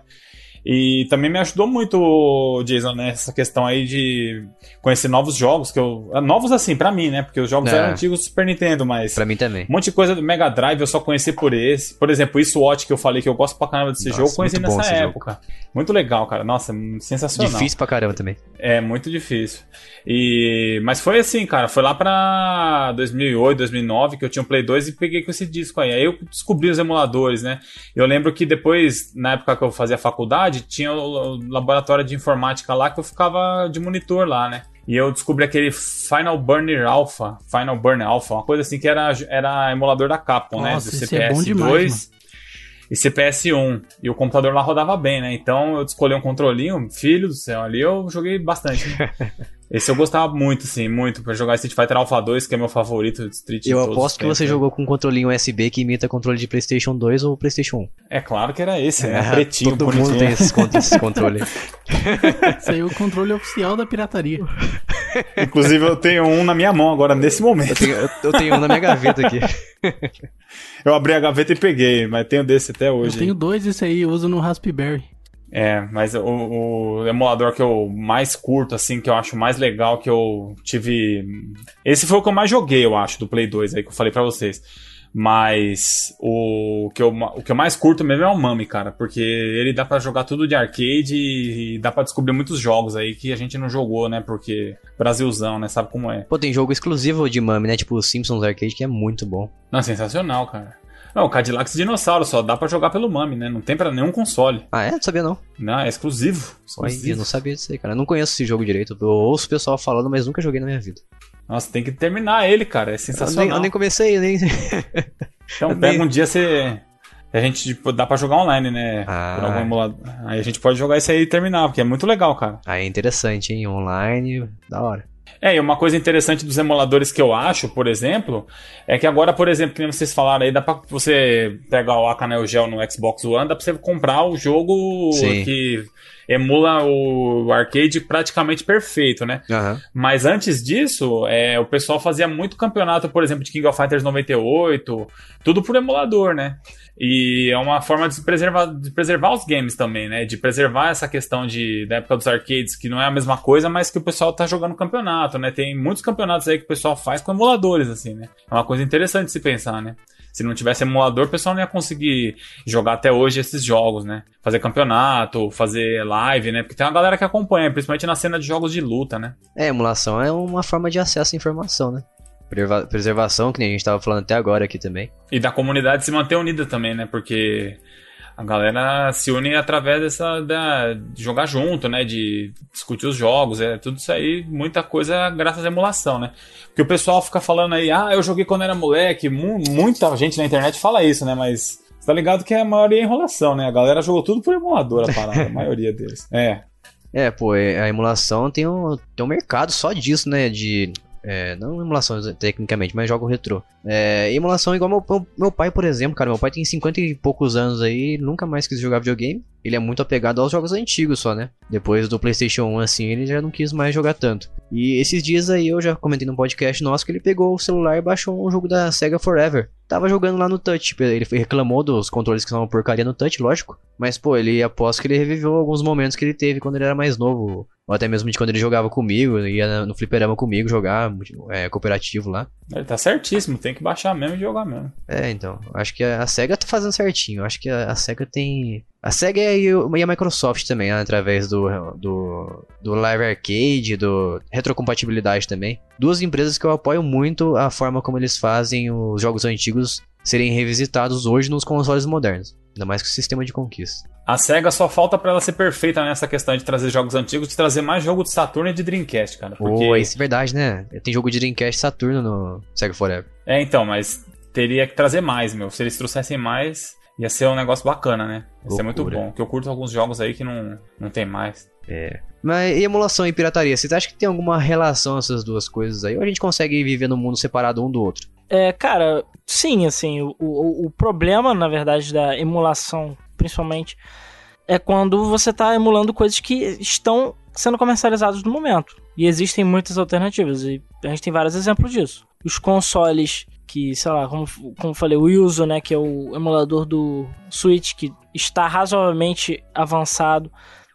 E também me ajudou muito, Jason, nessa questão aí de conhecer novos jogos, que eu. Novos assim, pra mim, né? Porque os jogos É. eram antigos do Super Nintendo, mas. Pra mim também. Um monte de coisa do Mega Drive eu só conheci por esse. Por exemplo, isso Watch que eu falei que eu gosto pra caramba desse Nossa, jogo, eu conheci nessa esse jogo. época. Muito legal, cara. Nossa, sensacional. Difícil pra caramba também. É, muito difícil. E mas foi assim, cara, foi lá pra 2008, 2009 que eu tinha um Play 2 e peguei com esse disco aí. Aí eu descobri os emuladores, né? Eu lembro que depois, na época que eu fazia faculdade, tinha o laboratório de informática lá que eu ficava de monitor lá, né? E eu descobri aquele Final Burner Alpha, Final Burner Alpha, uma coisa assim que era, era emulador da Capcom, né? Nossa, Do esse é bom demais, e CPS1. E o computador lá rodava bem, né? Então eu escolhi um controlinho, filho do céu, ali eu joguei bastante. Esse eu gostava muito, sim, muito, pra jogar Street Fighter Alpha 2, que é meu favorito de Street Eu aposto que você né? jogou com um controlinho USB que imita controle de PlayStation 2 ou PlayStation 1. É claro que era esse, né? É, Pretinho, Todo bonitinho. mundo tem esses, esses controles. Esse aí é o controle oficial da pirataria. Inclusive eu tenho um na minha mão agora, nesse Eu momento. tenho, eu- eu tenho um na minha gaveta aqui. Eu abri a gaveta e peguei, mas tenho desse até Eu hoje. tenho dois desse aí, eu uso no Raspberry. É, mas o, o emulador que eu mais curto, assim, que eu acho mais legal, que eu tive. Esse foi o que eu mais joguei, eu acho, do Play 2 aí que eu falei pra vocês. Mas o que, eu, o que eu mais curto mesmo é o Mami, cara, porque ele dá pra jogar tudo de arcade e, dá pra descobrir muitos jogos aí que a gente não jogou, né? Porque Brasilzão, né? Sabe como é? Pô, tem jogo exclusivo de Mami, né? Tipo o Simpsons Arcade, que é muito bom. Não, sensacional, cara. Não, Cadillacs Dinossauro só dá pra jogar pelo Mami, né? Não tem pra nenhum console. Ah, é? Não sabia não. Não, é exclusivo. Exclusivo. eu não sabia disso aí, cara. Eu não conheço esse jogo direito. Eu ouço o pessoal falando, mas nunca joguei na minha vida. Nossa, tem que terminar ele, cara. É Eu nem, sensacional. eu nem comecei, eu nem. Então eu pega nem- um dia você. A gente tipo, dá pra jogar online, né? Ah. Por algum emulador. Aí a gente pode jogar isso aí e terminar, porque é muito legal, cara. Ah, é interessante, hein? Online, da hora. É, e uma coisa interessante dos emuladores que eu acho, por exemplo, é que agora, por exemplo, que nem vocês falaram aí, dá pra você pegar o Aka Neo Geo no Xbox One, dá pra você comprar o jogo Sim. que emula o arcade praticamente perfeito, né? Aham. Mas antes disso, é, o pessoal fazia muito campeonato, por exemplo, de King of Fighters 98, tudo por emulador, né? E é uma forma de se preservar, de preservar os games também, né? De preservar essa questão de, da época dos arcades, que não é a mesma coisa, mas que o pessoal tá jogando campeonato, né? Tem muitos campeonatos aí que o pessoal faz com emuladores, assim, né? É uma coisa interessante de se pensar, né? Se não tivesse emulador, o pessoal não ia conseguir jogar até hoje esses jogos, né? Fazer campeonato, fazer live, né? Porque tem uma galera que acompanha, principalmente na cena de jogos de luta, né? É, emulação é uma forma de acesso à informação, né? Preservação, que nem a gente tava falando até agora aqui também. E da comunidade se manter unida também, né? Porque a galera se une através dessa da, de jogar junto, né? De discutir os jogos, é tudo isso aí, muita coisa graças à emulação, né? Porque o pessoal fica falando aí, ah, eu joguei quando era moleque, mu- muita gente na internet fala isso, né? Mas você tá ligado que a maioria é enrolação, né? A galera jogou tudo por emulador a parada, a maioria deles. É. É, pô, é- a emulação tem um, tem um mercado só disso, né? De. É, não emulação tecnicamente, mas jogo retrô. É, emulação igual meu, meu, meu pai, por exemplo, cara. Meu pai tem 50 e poucos anos aí, nunca mais quis jogar videogame. Ele é muito apegado aos jogos antigos só, né? Depois do PlayStation 1, assim, ele já não quis mais jogar tanto. E esses dias aí eu já comentei no podcast nosso que ele pegou o celular e baixou um jogo da Sega Forever. Tava jogando lá no Touch. Tipo, ele reclamou dos controles que são uma porcaria no Touch, lógico. Mas, pô, ele aposto que ele reviveu alguns momentos que ele teve quando ele era mais novo. Ou até mesmo de quando ele jogava comigo, ia no fliperama comigo jogar, é, cooperativo lá. Ele tá certíssimo, tem que baixar mesmo e jogar mesmo. É, então. Acho que a SEGA tá fazendo certinho. Acho que a, a SEGA tem. A SEGA e, a Microsoft também, né, através do, do, do Live Arcade, do retrocompatibilidade também. Duas empresas que eu apoio muito a forma como eles fazem os jogos antigos serem revisitados hoje nos consoles modernos. Ainda mais com o sistema de conquista. A SEGA só falta para ela ser perfeita nessa questão de trazer jogos antigos, de trazer mais jogo de Saturno e de Dreamcast, cara. Porque... Oh, isso é verdade, né? Tem jogo de Dreamcast e Saturno no Sega Forever. É, então, mas teria que trazer mais, meu. Se eles trouxessem mais, ia ser um negócio bacana, né? Ia Loucura. ser muito bom. Porque eu curto alguns jogos aí que não, não tem mais. É. Mas e emulação e pirataria? Você acha que tem alguma relação essas duas coisas aí? Ou a gente consegue viver num mundo separado um do outro? É, cara, sim, assim, o, o, o problema, na verdade, da emulação principalmente, é quando você está emulando coisas que estão sendo comercializadas no momento. E existem muitas alternativas, e a gente tem vários exemplos disso. Os consoles que, sei lá, como, como falei, o Yuzo, né, que é o emulador do Switch, que está razoavelmente avançado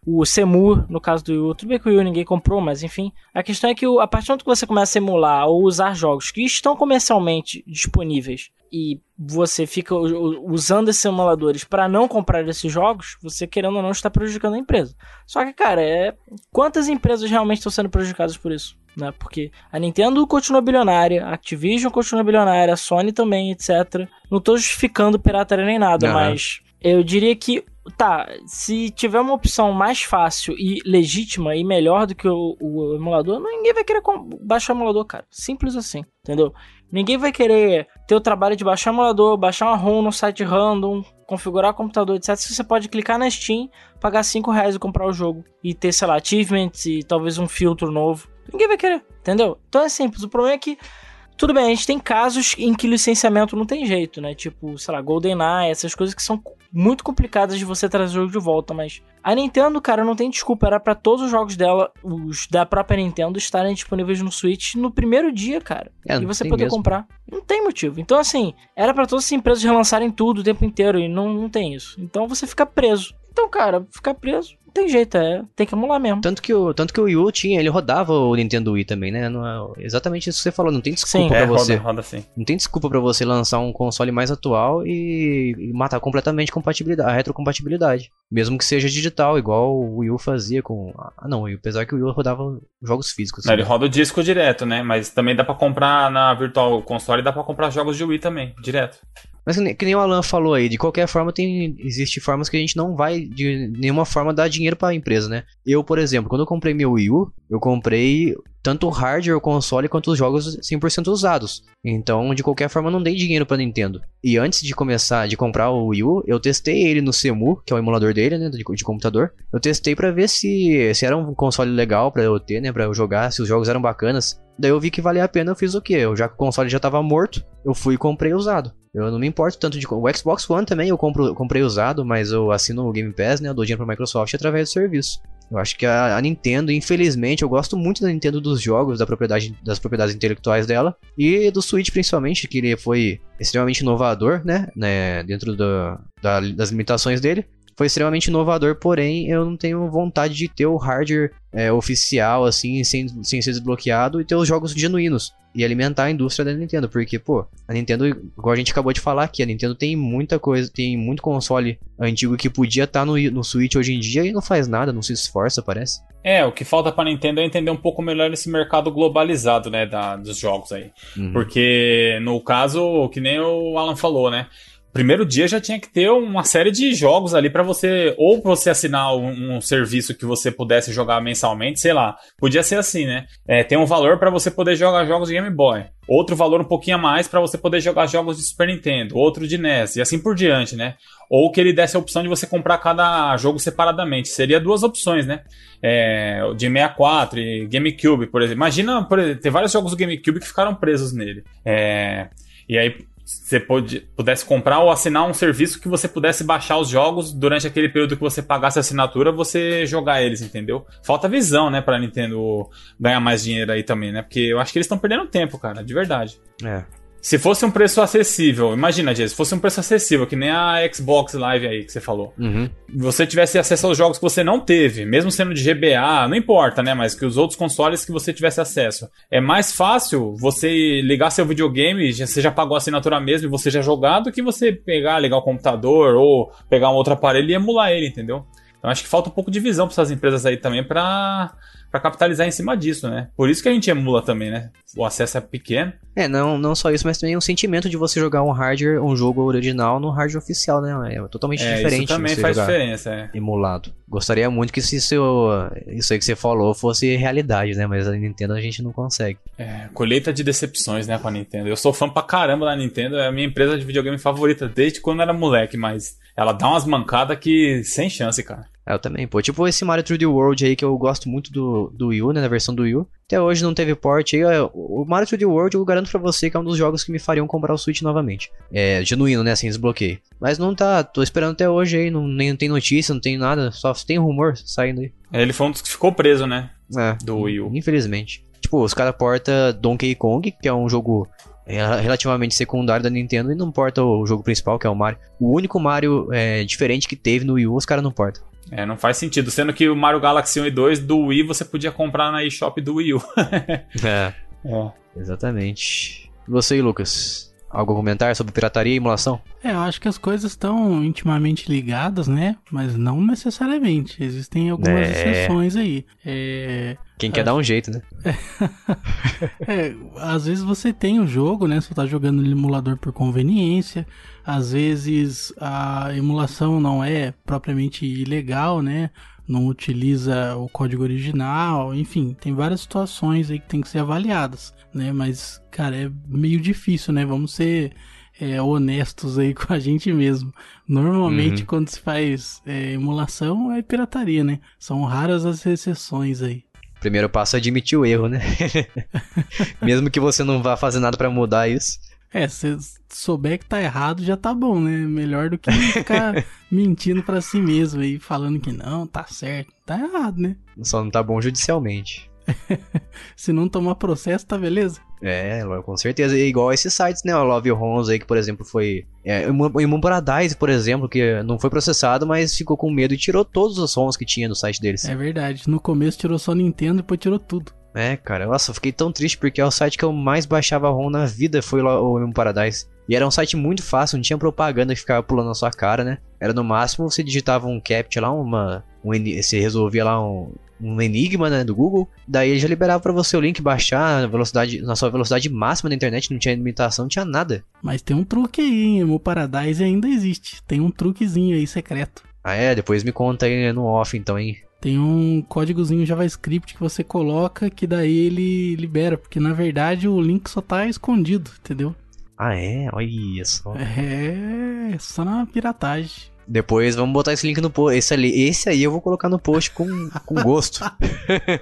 o Semur, no caso do Yu. Tudo bem que o Yu ninguém comprou, mas enfim. A questão é que a partir do momento que você começa a emular ou usar jogos que estão comercialmente disponíveis e você fica usando esses emuladores para não comprar esses jogos, você querendo ou não está prejudicando a empresa. Só que, cara, é quantas empresas realmente estão sendo prejudicadas por isso? Né? Porque a Nintendo continua bilionária, a Activision continua bilionária, a Sony também, etc. Não estou justificando pirataria nem nada, uhum. mas eu diria que tá, se tiver uma opção mais fácil e legítima e melhor do que o, o emulador, ninguém vai querer baixar o emulador, cara. Simples assim, entendeu? Ninguém vai querer ter o trabalho de baixar o emulador, baixar uma ROM no site random, configurar o computador, etc. Se você pode clicar na Steam, pagar 5 reais e comprar o jogo. E ter, sei lá, achievements e talvez um filtro novo. Ninguém vai querer, entendeu? Então é simples. O problema é que tudo bem, a gente tem casos em que licenciamento não tem jeito, né? Tipo, sei lá, GoldenEye, essas coisas que são muito complicadas de você trazer o jogo de volta, mas a Nintendo, cara, não tem desculpa, era para todos os jogos dela, os da própria Nintendo, estarem disponíveis no Switch no primeiro dia, cara. É, e você poder mesmo. comprar. Não tem motivo. Então, assim, era para todas as empresas relançarem tudo o tempo inteiro e não, não tem isso. Então você fica preso. Então, cara, ficar preso não tem jeito, é, tem que emular mesmo. Tanto que o, tanto que o Wii U tinha, ele rodava o Nintendo Wii também, né? Não é exatamente isso que você falou, não tem desculpa sim, pra é, você. Roda, roda sim. Não tem desculpa para você lançar um console mais atual e, e matar completamente a compatibilidade, a retrocompatibilidade. Mesmo que seja digital, igual o Wii U fazia com. Ah, não, apesar que o Wii U rodava jogos físicos. Não, ele roda o disco direto, né? Mas também dá para comprar na Virtual Console, dá para comprar jogos de Wii também, direto. Mas que nem o Alan falou aí, de qualquer forma tem existe formas que a gente não vai de nenhuma forma dar dinheiro para a empresa, né? Eu, por exemplo, quando eu comprei meu Wii U, eu comprei tanto o hardware, o console, quanto os jogos 100% usados. Então, de qualquer forma, não dei dinheiro para Nintendo. E antes de começar, de comprar o Wii U, eu testei ele no Cemu, que é o emulador dele, né, de, de computador. Eu testei para ver se, se era um console legal para eu ter, né, para eu jogar, se os jogos eram bacanas. Daí eu vi que valia a pena, eu fiz o quê? Eu, já que o console já tava morto, eu fui e comprei usado. Eu não me importo tanto de. O Xbox One também eu compro, comprei usado, mas eu assino o Game Pass, né? Eu dou dinheiro pra Microsoft através do serviço. Eu acho que a, a, Nintendo, infelizmente, eu gosto muito da Nintendo dos jogos, da propriedade, das propriedades intelectuais dela. E do Switch, principalmente, que ele foi extremamente inovador, né? né dentro da, das limitações dele foi extremamente inovador, porém eu não tenho vontade de ter o hardware é, oficial, assim, sem, sem ser desbloqueado e ter os jogos genuínos e alimentar a indústria da Nintendo, porque, pô, a Nintendo, igual a gente acabou de falar aqui, a Nintendo tem muita coisa, tem muito console antigo que podia estar tá no, no Switch hoje em dia e não faz nada, não se esforça, parece. É, o que falta pra Nintendo é entender um pouco melhor esse mercado globalizado, né, da, dos jogos aí. Uhum. Porque, no caso, que nem o Alan falou, né, primeiro dia já tinha que ter uma série de jogos ali para você, ou pra você assinar um, um, serviço que você pudesse jogar mensalmente, sei lá. Podia ser assim, né? É, tem um valor para você poder jogar jogos de Game Boy. Outro valor um pouquinho a mais para você poder jogar jogos de Super Nintendo. Outro de NES, e assim por diante, né? Ou que ele desse a opção de você comprar cada jogo separadamente. Seria duas opções, né? É, de 64 e GameCube, por exemplo. Imagina por exemplo, ter vários jogos do GameCube que ficaram presos nele. É, e aí você pode, pudesse comprar ou assinar um serviço que você pudesse baixar os jogos durante aquele período que você pagasse a assinatura, você jogar eles, entendeu? Falta visão, né, pra Nintendo ganhar mais dinheiro aí também, né? Porque eu acho que eles estão perdendo tempo, cara, de verdade. É. Se fosse um preço acessível, imagina, Jess, se fosse um preço acessível, que nem a Xbox Live aí que você falou. Uhum. Você tivesse acesso aos jogos que você não teve, mesmo sendo de GBA, não importa, né? Mas que os outros consoles que você tivesse acesso. É mais fácil você ligar seu videogame, você já pagou a assinatura mesmo e você já jogar, do que você pegar, ligar o computador ou pegar um outro aparelho e emular ele, entendeu? Então acho que falta um pouco de visão para essas empresas aí também pra para capitalizar em cima disso, né? Por isso que a gente emula também, né? O acesso é pequeno. É, não, não só isso, mas também o sentimento de você jogar um hardware, um jogo original no hardware oficial, né? É totalmente É, diferente. isso também faz diferença, é. Emulado. Gostaria muito que isso, isso aí que você falou fosse realidade, né? Mas a Nintendo a gente não consegue. É, colheita de decepções, né, com a Nintendo. Eu sou fã pra caramba da Nintendo, é a minha empresa de videogame favorita desde quando era moleque, mas ela dá umas mancadas que sem chance, cara. É, eu também, pô. Tipo esse Mario 3D World aí que eu gosto muito do, do Wii U, né? Na versão do Wii U. Até hoje não teve port aí. é, O Mario 3D World eu garanto pra você que é um dos jogos que me fariam comprar o Switch novamente. É, genuíno, né? Sem desbloqueio. Mas não tá, tô esperando até hoje aí. Não, nem tem notícia, não tem nada. Só tem rumor saindo aí. Ele foi um dos que ficou preso, né? É, Do Wii U. Infelizmente. Tipo, os caras portam Donkey Kong, que é um jogo é, relativamente secundário da Nintendo, e não porta o jogo principal, que é o Mario. O único Mario é, diferente que teve no Wii U, os caras não portam. É, não faz sentido. Sendo que o Mario Galaxy 1 e 2 do Wii você podia comprar na eShop do Wii U. É, é. exatamente. E você aí, Lucas? Algo a comentar sobre pirataria e emulação? É, eu acho que as coisas estão intimamente ligadas, né? Mas não necessariamente. Existem algumas É. exceções aí. É, Quem quer dar um jeito, né? É, às vezes você tem o jogo, né? Você tá jogando no emulador por conveniência. Às vezes a emulação não é propriamente ilegal, né? Não utiliza o código original, enfim, tem várias situações aí que tem que ser avaliadas, né? Mas, cara, é meio difícil, né? Vamos ser é, honestos aí com a gente mesmo. Normalmente, Uhum. quando se faz é, emulação, é pirataria, né? São raras as exceções aí. Primeiro passo é admitir o erro, né? Mesmo que você não vá fazer nada pra mudar isso. É, se souber que tá errado, já tá bom, né? Melhor do que ficar mentindo pra si mesmo aí, falando que não, tá certo. Tá errado, né? Só não tá bom judicialmente. Se não tomar processo, tá beleza? É, com certeza. E igual esses sites, né? O Love Homes aí, que, por exemplo, foi. É, o Imun Paradise, por exemplo, que não foi processado, mas ficou com medo e tirou todos os ROMs que tinha no site deles. É verdade. No começo tirou só Nintendo, depois tirou tudo. É, cara, nossa, eu fiquei tão triste porque é o site que eu mais baixava ROM na vida foi lá o Imun Paradise. E era um site muito fácil, não tinha propaganda que ficava pulando na sua cara, né? Era no máximo você digitava um capt lá, uma. Um, você resolvia lá um, um enigma né, do Google, daí ele já liberava pra você o link baixar na, velocidade, na sua velocidade máxima da internet, não tinha limitação, não tinha nada. Mas tem um truque aí, hein? O Paradise ainda existe. Tem um truquezinho aí secreto. Ah é, depois me conta aí no off então, hein? Tem um códigozinho JavaScript que você coloca que daí ele libera, porque na verdade o link só tá escondido, entendeu? Ah é? Olha só. É, só na piratagem. Depois vamos botar esse link no post. Esse, ali, esse aí eu vou colocar no post com, com gosto.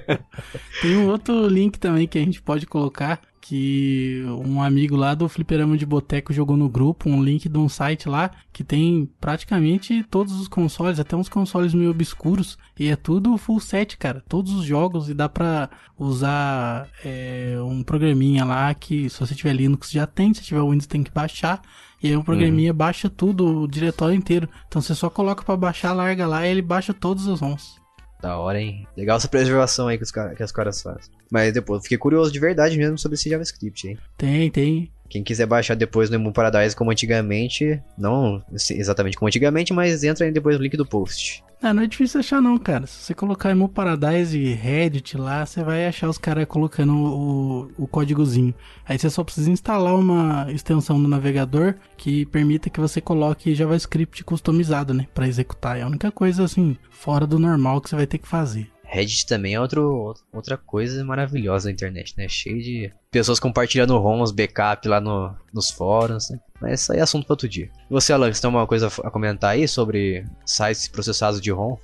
Tem um outro link também que a gente pode colocar que um amigo lá do Fliperama de Boteco jogou no grupo, um link de um site lá que tem praticamente todos os consoles, até uns consoles meio obscuros, e é tudo full set, cara, todos os jogos, e dá pra usar é, um programinha lá que se você tiver Linux já tem, se tiver Windows tem que baixar, e aí um programinha baixa tudo, o diretório inteiro, então você só coloca pra baixar, larga lá e ele baixa todos os ROMs. Da hora, hein? Legal essa preservação aí que os, cara, que os caras fazem. Mas depois, fiquei curioso de verdade mesmo sobre esse JavaScript, hein? Tem, tem, Quem quiser baixar depois no Emu Paradise como antigamente, não exatamente como antigamente, mas entra aí depois no link do post. Ah, não é difícil achar não, cara. Se você colocar Emo Paradise e Reddit lá, você vai achar os caras colocando o, o códigozinho. Aí você só precisa instalar uma extensão no navegador que permita que você coloque JavaScript customizado, né, Pra executar. É a única coisa assim fora do normal que você vai ter que fazer. Reddit também é outro, outra coisa maravilhosa da internet, né? Cheio de pessoas compartilhando ROMs, backup lá no, nos fóruns, né? Mas isso aí é assunto para outro dia. Você, Alan, você tem uma coisa a comentar aí sobre sites processados de ROM?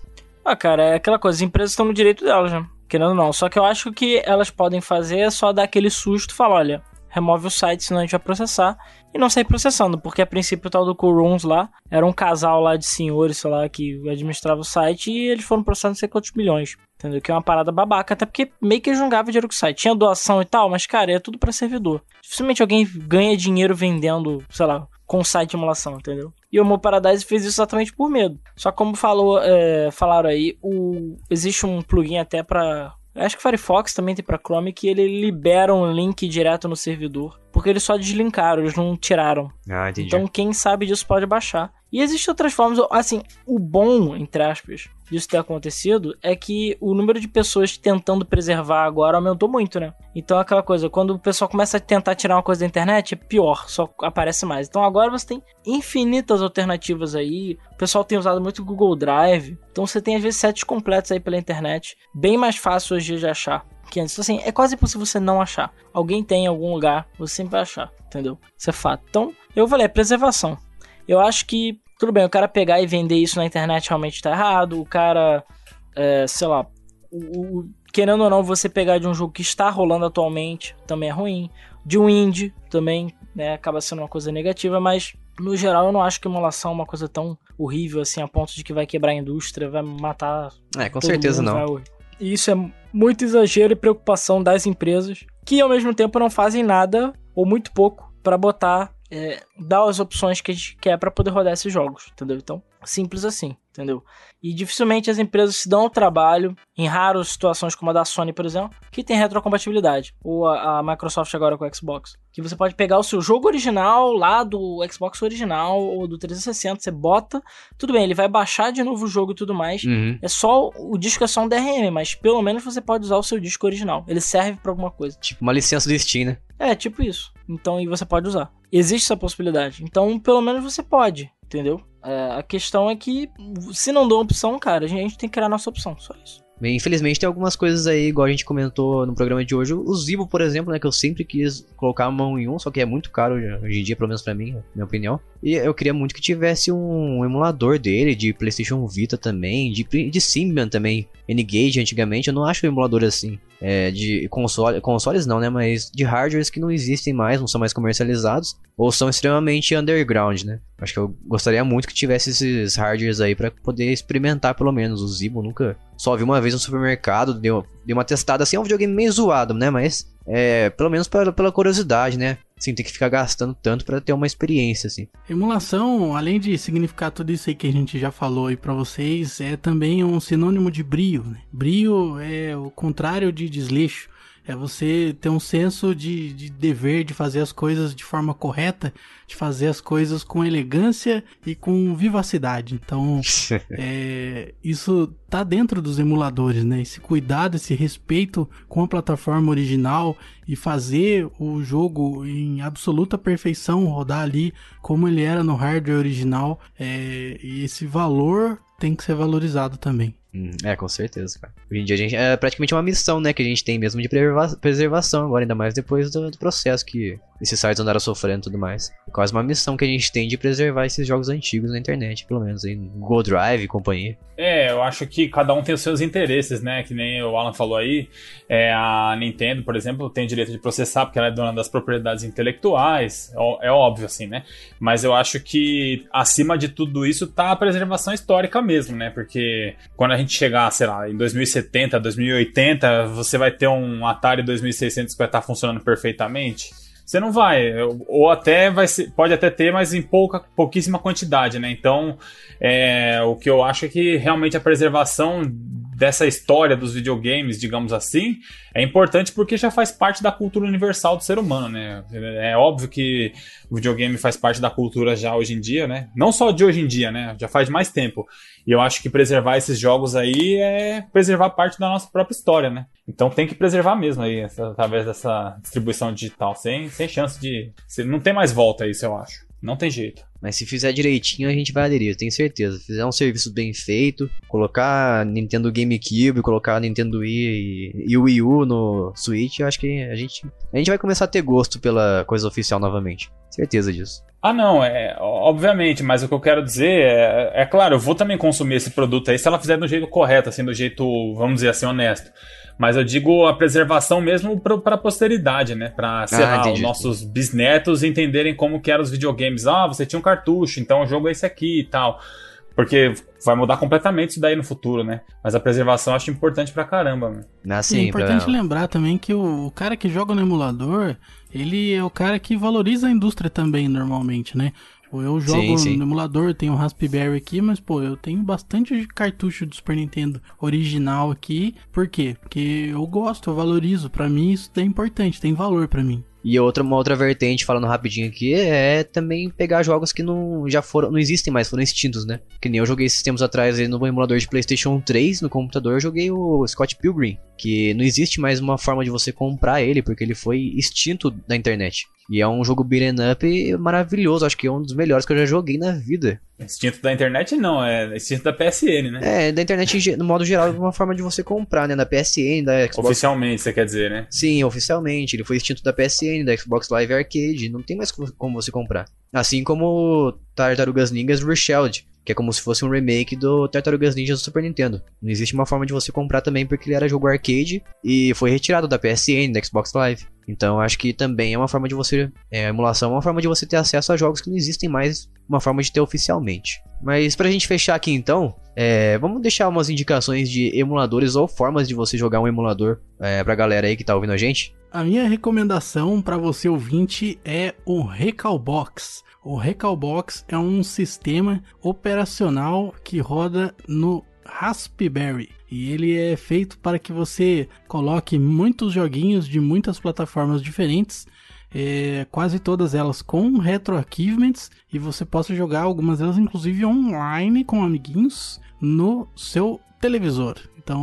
Ah, cara, é aquela coisa, as empresas estão no direito delas, né? Querendo ou não. Só que eu acho que elas podem fazer é só dar aquele susto e falar, olha, remove o site, senão a gente vai processar. E não sair processando, porque a princípio o tal do Cool lá era um casal lá de senhores, sei lá, que administrava o site e eles foram processando não sei quantos milhões. Entendeu? Que é uma parada babaca, até porque meio que jogava dinheiro com o site. Tinha doação e tal, mas cara, é tudo para servidor. Dificilmente alguém ganha dinheiro vendendo, sei lá, com site de emulação, entendeu? E o Mo Paradise fez isso exatamente por medo. Só como falou, é, falaram aí, o, existe um plugin até para Acho que o Firefox também tem para Chrome que ele libera um link direto no servidor, porque eles só deslinkaram, eles não tiraram. Ah, entendi. Então quem sabe disso pode baixar. E existem outras formas, assim, o bom, entre aspas, disso ter acontecido é que o número de pessoas tentando preservar agora aumentou muito, né? Então aquela coisa, quando o pessoal começa a tentar tirar uma coisa da internet, é pior, só aparece mais. Então agora você tem infinitas alternativas aí. O pessoal tem usado muito o Google Drive. Então você tem às vezes sets completos aí pela internet, bem mais fácil hoje de achar que antes. Então, assim, é quase impossível você não achar. Alguém tem em algum lugar, você sempre vai achar, entendeu? Isso é fato. Então, eu falei, é preservação. Eu acho que tudo bem, o cara pegar e vender isso na internet realmente tá errado. O cara, é, sei lá, o, o, querendo ou não, você pegar de um jogo que está rolando atualmente também é ruim. De um indie também, né, acaba sendo uma coisa negativa, mas no geral eu não acho que emulação é uma coisa tão horrível assim, a ponto de que vai quebrar a indústria, vai matar. É, com certeza mundo, não. Vai... E isso é muito exagero e preocupação das empresas que ao mesmo tempo não fazem nada ou muito pouco para botar é, dar as opções que a gente quer para poder rodar esses jogos, entendeu? Então, simples assim, entendeu? E dificilmente as empresas se dão ao trabalho, em raras situações como a da Sony, por exemplo, que tem retrocompatibilidade, ou a, a Microsoft agora com o Xbox, que você pode pegar o seu jogo original lá do Xbox original ou do 360, você bota, tudo bem, ele vai baixar de novo o jogo e tudo mais. Uhum. É só o disco é só um DRM, mas pelo menos você pode usar o seu disco original. Ele serve para alguma coisa. Tipo uma licença do Steam, né? É, tipo isso. Então, e você pode usar. Existe essa possibilidade. Então, pelo menos você pode, entendeu? É, a questão é que, se não dá opção, cara, a gente tem que criar a nossa opção, só isso. Infelizmente tem algumas coisas aí, igual a gente comentou no programa de hoje. O Zibo, por exemplo, né, que eu sempre quis colocar a mão em um, só que é muito caro hoje em dia, pelo menos pra mim, minha opinião. E eu queria muito que tivesse um emulador dele, de PlayStation Vita também, de, de Symbian também, N-Gage antigamente. Eu não acho um emulador assim, é, de console, consoles não, né, mas de hardwares que não existem mais, não são mais comercializados, ou são extremamente underground, né. Acho que eu gostaria muito que tivesse esses hardwares aí para poder experimentar pelo menos. O Zibo nunca só vi uma vez no supermercado, deu, deu uma testada assim, é um videogame meio zoado, né? Mas é, pelo menos pela, pela curiosidade, né? Assim, tem que ficar gastando tanto para ter uma experiência, assim. Emulação, além de significar tudo isso aí que a gente já falou aí para vocês, é também um sinônimo de brio, né? Brio é o contrário de desleixo. É você ter um senso de, de dever, de fazer as coisas de forma correta, de fazer as coisas com elegância e com vivacidade. Então, é, isso tá dentro dos emuladores, né? Esse cuidado, esse respeito com a plataforma original e fazer o jogo em absoluta perfeição rodar ali como ele era no hardware original. É, e esse valor tem que ser valorizado também. Hum, é, com certeza, cara. Hoje em dia a gente é praticamente uma missão, né, que a gente tem mesmo de preservação agora, ainda mais depois do, do processo que esses sites andaram sofrendo e tudo mais. É quase uma missão que a gente tem de preservar esses jogos antigos na internet, pelo menos no Google Drive e companhia. É, eu acho que cada um tem os seus interesses, né? Que nem o Alan falou aí. É, a Nintendo, por exemplo, tem o direito de processar porque ela é dona das propriedades intelectuais. É, óbvio, assim, né? Mas eu acho que acima de tudo isso tá a preservação histórica mesmo, né? Porque quando a gente chegar, sei lá, em 2070, 2080, você vai ter um Atari 2600 que vai estar funcionando perfeitamente você não vai. Ou até vai ser, pode até ter, mas em pouca, pouquíssima quantidade, né? Então, é, o que eu acho é que realmente a preservação dessa história dos videogames, digamos assim, é importante porque já faz parte da cultura universal do ser humano, né? É óbvio que o videogame faz parte da cultura já hoje em dia, né? Não só de hoje em dia, né? Já faz mais tempo. E eu acho que preservar esses jogos aí é preservar parte da nossa própria história, né? Então tem que preservar mesmo aí, através dessa distribuição digital, sem, sem chance de. Não tem mais volta isso, eu acho. Não tem jeito. Mas se fizer direitinho, a gente vai aderir, eu tenho certeza. Se fizer um serviço bem feito, colocar Nintendo GameCube, colocar Nintendo Wii e, Wii U no Switch, eu acho que a gente, a gente vai começar a ter gosto pela coisa oficial novamente. Certeza disso. Ah, não, é obviamente, mas o que eu quero dizer é, é claro, eu vou também consumir esse produto aí se ela fizer do jeito correto, assim, do jeito, vamos dizer assim, honesto. Mas eu digo a preservação mesmo para a posteridade, né? Para, Ah, os nossos bisnetos entenderem como que eram os videogames. Ah, você tinha um cartucho, então o jogo é esse aqui e tal. Porque vai mudar completamente isso daí no futuro, né? Mas a preservação eu acho importante pra caramba, mano. Ah, é importante lembrar também que o, o cara que joga no emulador, ele é o cara que valoriza a indústria também, normalmente, né? Tipo, Eu jogo Sim, sim. no emulador, tenho o Raspberry aqui, mas, pô, eu tenho bastante cartucho do Super Nintendo original aqui. Por quê? Porque eu gosto, eu valorizo. Pra mim isso é importante, tem valor pra mim. E outra, uma outra vertente, falando rapidinho aqui, é também pegar jogos que não já foram, não existem mais, foram extintos, né? Que nem eu joguei esses tempos atrás aí no emulador de PlayStation 3, no computador, eu joguei o Scott Pilgrim, que não existe mais uma forma de você comprar ele, porque ele foi extinto da internet. E é um jogo beat'em up maravilhoso, acho que é um dos melhores que eu já joguei na vida. Instinto da internet não, é instinto da PSN, né? É, da internet no modo geral, é uma forma de você comprar, né? Da PSN, da Xbox Oficialmente, você quer dizer, né? Sim, oficialmente. Ele foi extinto da PSN, da Xbox Live Arcade. Não tem mais co- como você comprar. Assim como Tartarugas Ninjas Reshelled, que é como se fosse um remake do Tartarugas Ninjas do Super Nintendo. Não existe uma forma de você comprar também porque ele era jogo arcade e foi retirado da PSN, da Xbox Live. Então acho que também é uma forma de você. É, emulação é uma forma de você ter acesso a jogos que não existem mais, uma forma de ter oficialmente. Mas pra gente fechar aqui então, é, vamos deixar umas indicações de emuladores ou formas de você jogar um emulador é, pra galera aí que tá ouvindo a gente. A minha recomendação para você ouvinte é o Recalbox. O Recalbox é um sistema operacional que roda no Raspberry. E ele é feito para que você coloque muitos joguinhos de muitas plataformas diferentes, é, quase todas elas com retro achievements, e você possa jogar algumas delas inclusive online com amiguinhos no seu televisor. Então,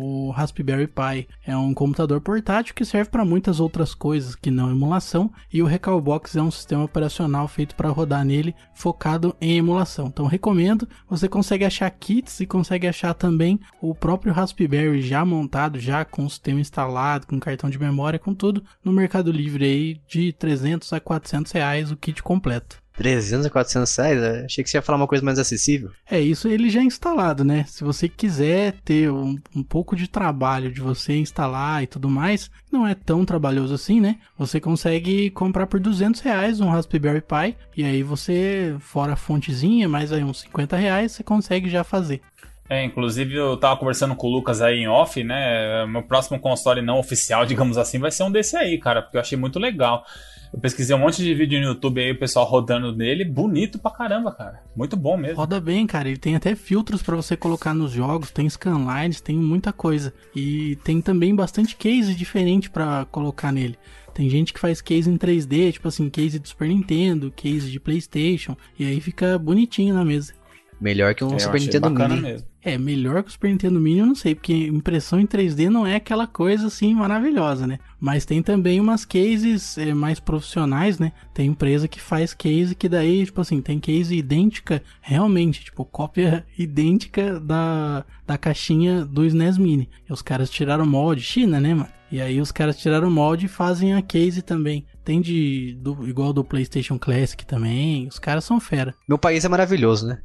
o Raspberry Pi é um computador portátil que serve para muitas outras coisas que não emulação, e o Recalbox é um sistema operacional feito para rodar nele, focado em emulação. Então, recomendo. Você consegue achar kits e consegue achar também o próprio Raspberry já montado, já com o sistema instalado, com cartão de memória, com tudo, no Mercado Livre aí de 300 a 400 reais o kit completo. 300 a 400 reais? Achei que você ia falar uma coisa mais acessível. É, isso ele já é instalado, né? Se você quiser ter um, um pouco de trabalho de você instalar e tudo mais, não é tão trabalhoso assim, né? Você consegue comprar por 200 reais um Raspberry Pi e aí você, fora a fontezinha, mais aí uns 50 reais, você consegue já fazer. É, inclusive eu tava conversando com o Lucas aí em off, né? Meu próximo console não oficial, digamos assim, vai ser um desse aí, cara, porque eu achei muito legal. Eu pesquisei um monte de vídeo no YouTube aí, o pessoal rodando nele, bonito pra caramba, cara. Muito bom mesmo. Roda bem, cara. Ele tem até filtros para você colocar nos jogos, tem scanlines, tem muita coisa. E tem também bastante case diferente para colocar nele. Tem gente que faz case em 3D, tipo assim, case do Super Nintendo, case de PlayStation, e aí fica bonitinho na mesa. Melhor que um É, eu Super Nintendo Mini. mesmo. É, melhor que o Super Nintendo Mini eu não sei, porque impressão em 3D não é aquela coisa assim maravilhosa, né? Mas tem também umas cases é, mais profissionais, né? Tem empresa que faz case que daí, tipo assim, tem case idêntica, realmente, tipo, cópia idêntica da, da caixinha do SNES Mini. E os caras tiraram o molde, China, né, mano? E aí os caras tiraram o molde e fazem a case também. Tem de do, igual do PlayStation Classic também. Os caras são fera. Meu país é maravilhoso, né?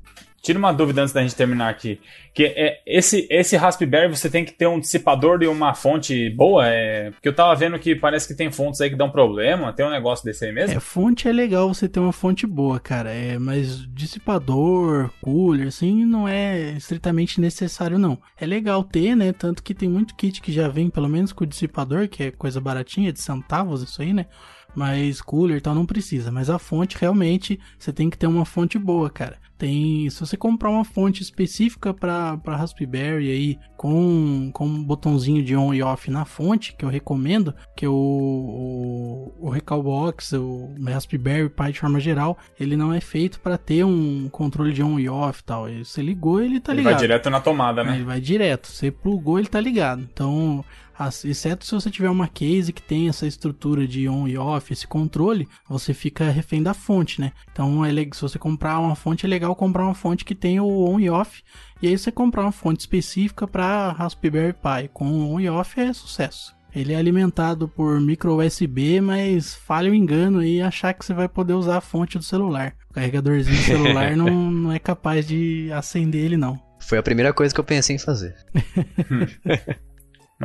Tira uma dúvida antes da gente terminar aqui. Que é esse, esse Raspberry você tem que ter um dissipador e uma fonte boa? É, porque eu tava vendo que parece que tem fontes aí que dão problema. Tem um negócio desse aí mesmo? É, fonte é legal você ter uma fonte boa, cara. É, mas dissipador, cooler, assim, não é estritamente necessário, não. É legal ter, né? Tanto que tem muito kit que já vem, pelo menos com o dissipador, que é coisa baratinha, de centavos, isso aí, né? Mas cooler e tal não precisa. Mas a fonte, realmente, você tem que ter uma fonte boa, cara. Tem, se você comprar uma fonte específica para Raspberry aí, com, com um botãozinho de on e off na fonte, que eu recomendo, que o, o, o Recalbox, o Raspberry Pi de forma geral, ele não é feito para ter um controle de on e off e tal. Você ligou, ele tá Ele ligado. vai direto na tomada, né? Ele vai direto. Você plugou, ele tá ligado. Então, exceto se você tiver uma case que tem essa estrutura de on e off, esse controle, você fica refém da fonte, né? Então, é se você comprar uma fonte, é legal comprar uma fonte que tem o on e off. E aí você comprar uma fonte específica para Raspberry Pi com on e off é sucesso. Ele é alimentado por micro USB, mas falha o engano aí achar que você vai poder usar a fonte do celular. O carregadorzinho do celular não, não é capaz de acender ele não. Foi a primeira coisa que eu pensei em fazer.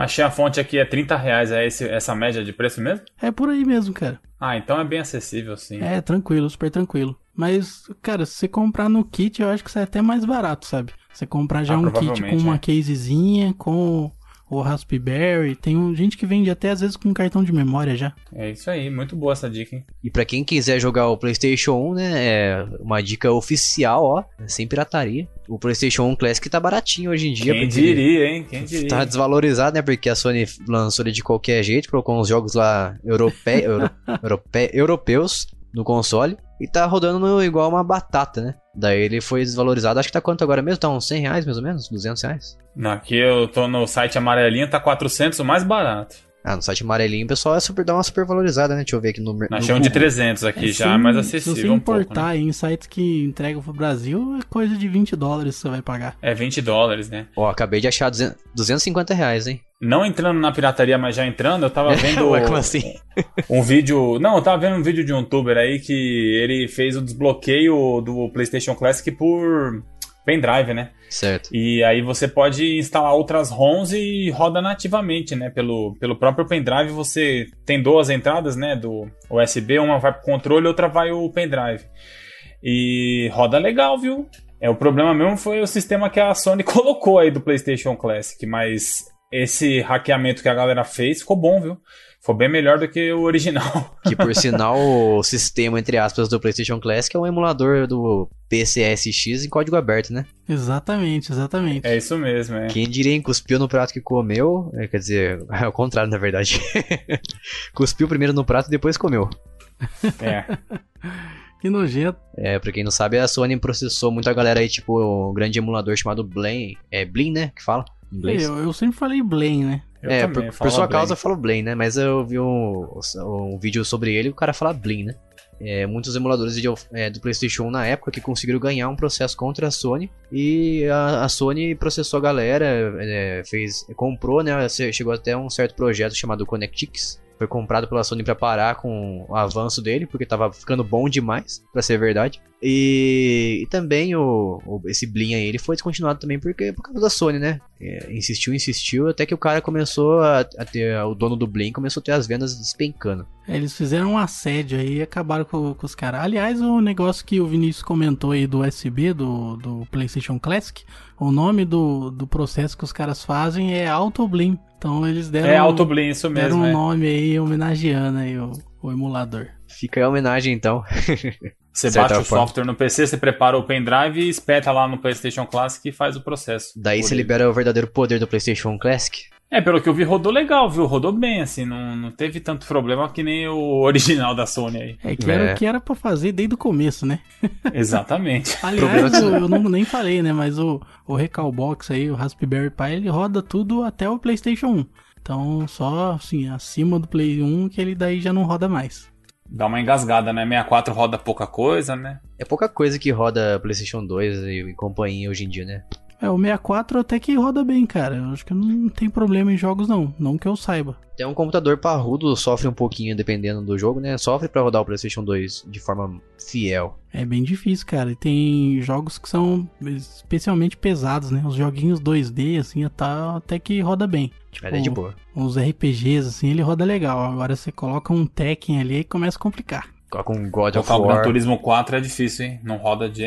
Achei a fonte aqui é 30 reais, é esse, essa média de preço mesmo? É por aí mesmo, cara. Ah, então é bem acessível, sim. É, tranquilo, super tranquilo. Mas, cara, se você comprar no kit, eu acho que sai até mais barato, sabe? Você comprar já Ah, um kit com uma é. casezinha, com o Raspberry. Tem um- gente que vende até às vezes com cartão de memória já. É isso aí, muito boa essa dica, hein? E pra quem quiser jogar o PlayStation 1, né, é uma dica oficial, ó, sem pirataria. O PlayStation 1 Classic tá baratinho hoje em dia. Quem diria, hein? Quem diria? Tá desvalorizado, né? Porque a Sony lançou ele de qualquer jeito, colocou uns jogos lá europe... euro- europe- europeus no console e tá rodando igual uma batata, né? Daí ele foi desvalorizado. Acho que tá quanto agora mesmo? Tá uns 100 reais mais ou menos? 200 reais? Aqui eu tô no site amarelinho, tá 400, o mais barato. Ah, no site amarelinho o pessoal é super, dá uma super valorizada, né? Deixa eu ver aqui no, no chamamos de Google. 300 aqui, É, já é se- mais Se você acessível um pouco, importar né? em sites que entregam pro Brasil, é coisa de 20 dólares que você vai pagar. É 20 dólares, né? Ó, acabei de achar 200 250 reais, hein? Não entrando na pirataria, mas já entrando, eu tava vendo Ué, como assim? um vídeo... Não, eu tava vendo um vídeo de um youtuber aí que ele fez o desbloqueio do PlayStation Classic por pendrive, né? Certo. E aí você pode instalar outras ROMs e roda nativamente, né? Pelo, pelo próprio pendrive você tem duas entradas, né? Do USB, uma vai pro controle outra vai o pendrive. E roda legal, viu? É, o problema mesmo foi o sistema que a Sony colocou aí do PlayStation Classic, mas esse hackeamento que a galera fez ficou bom, viu? Ficou bem melhor do que o original. Que por sinal, o sistema, entre aspas, do PlayStation Classic é um emulador do PCSX em código aberto, né? Exatamente, exatamente. É isso mesmo, é. Quem diria, hein? Cuspiu no prato que comeu. é, quer dizer, é o contrário, na verdade. Cuspiu primeiro no prato e depois comeu. é. Que nojento. É, pra quem não sabe, a Sony processou muita galera aí, tipo, um grande emulador chamado Blame. É Blin, né? Que fala? Inglês. Eu, eu sempre falei Blame, né? Eu é, também por, por sua bem. causa eu falo Blame, né? Mas eu vi um, um vídeo sobre ele e o cara fala Blin, né? É, muitos emuladores de, é, do PlayStation 1 na época que conseguiram ganhar um processo contra a Sony e a, a Sony processou a galera, é, fez, comprou, né? Chegou até um certo projeto chamado ConnectX. Foi comprado pela Sony pra parar com o avanço dele, porque tava ficando bom demais, pra ser verdade. E, e também o, o- esse Blin aí, ele foi descontinuado também porque, por causa da Sony, né? É, insistiu, insistiu, até que o cara começou a, a ter, o dono do Blin começou a ter as vendas despencando. É, Eles fizeram um assédio aí e acabaram com, com os caras. Aliás, o negócio que o Vinícius comentou aí do USB, do, do PlayStation Classic, o nome do, do processo que os caras fazem é AutoBlim. Então eles deram, É Autoblin, isso deram mesmo. um é. nome aí homenageando aí o, o emulador. Fica aí a homenagem então. Você baixa o forma. software no PC, você prepara o pendrive e espeta lá no PlayStation Classic e faz o processo. Daí você libera o verdadeiro poder do PlayStation Classic. É, pelo que eu vi, rodou legal, viu? Rodou bem, assim, não, não teve tanto problema que nem o original da Sony aí. É que era É. o que era pra fazer desde o começo, né? Exatamente. Aliás, eu, eu não, nem falei, né? Mas o, o Recalbox aí, o Raspberry Pi, ele roda tudo até o PlayStation 1. Então, só assim, acima do Play 1 que ele daí já não roda mais. Dá uma engasgada, né? 64 roda pouca coisa, né? É pouca coisa que roda PlayStation 2 e, e companhia hoje em dia, né? É, o 64 até que roda bem, cara. Eu acho que não tem problema em jogos, não. Não que eu saiba. Até um computador parrudo sofre um pouquinho dependendo do jogo, né? Sofre pra rodar o PlayStation 2 de forma fiel. É bem difícil, cara. E tem jogos que são especialmente pesados, né? Os joguinhos 2D, assim, tá, até que roda bem. Tipo, é de boa. uns RPGs, assim, ele roda legal. Agora você coloca um Tekken ali e começa a complicar. Coloca um God of Colocar o Gran War. Turismo 4 é difícil, hein? Não roda de.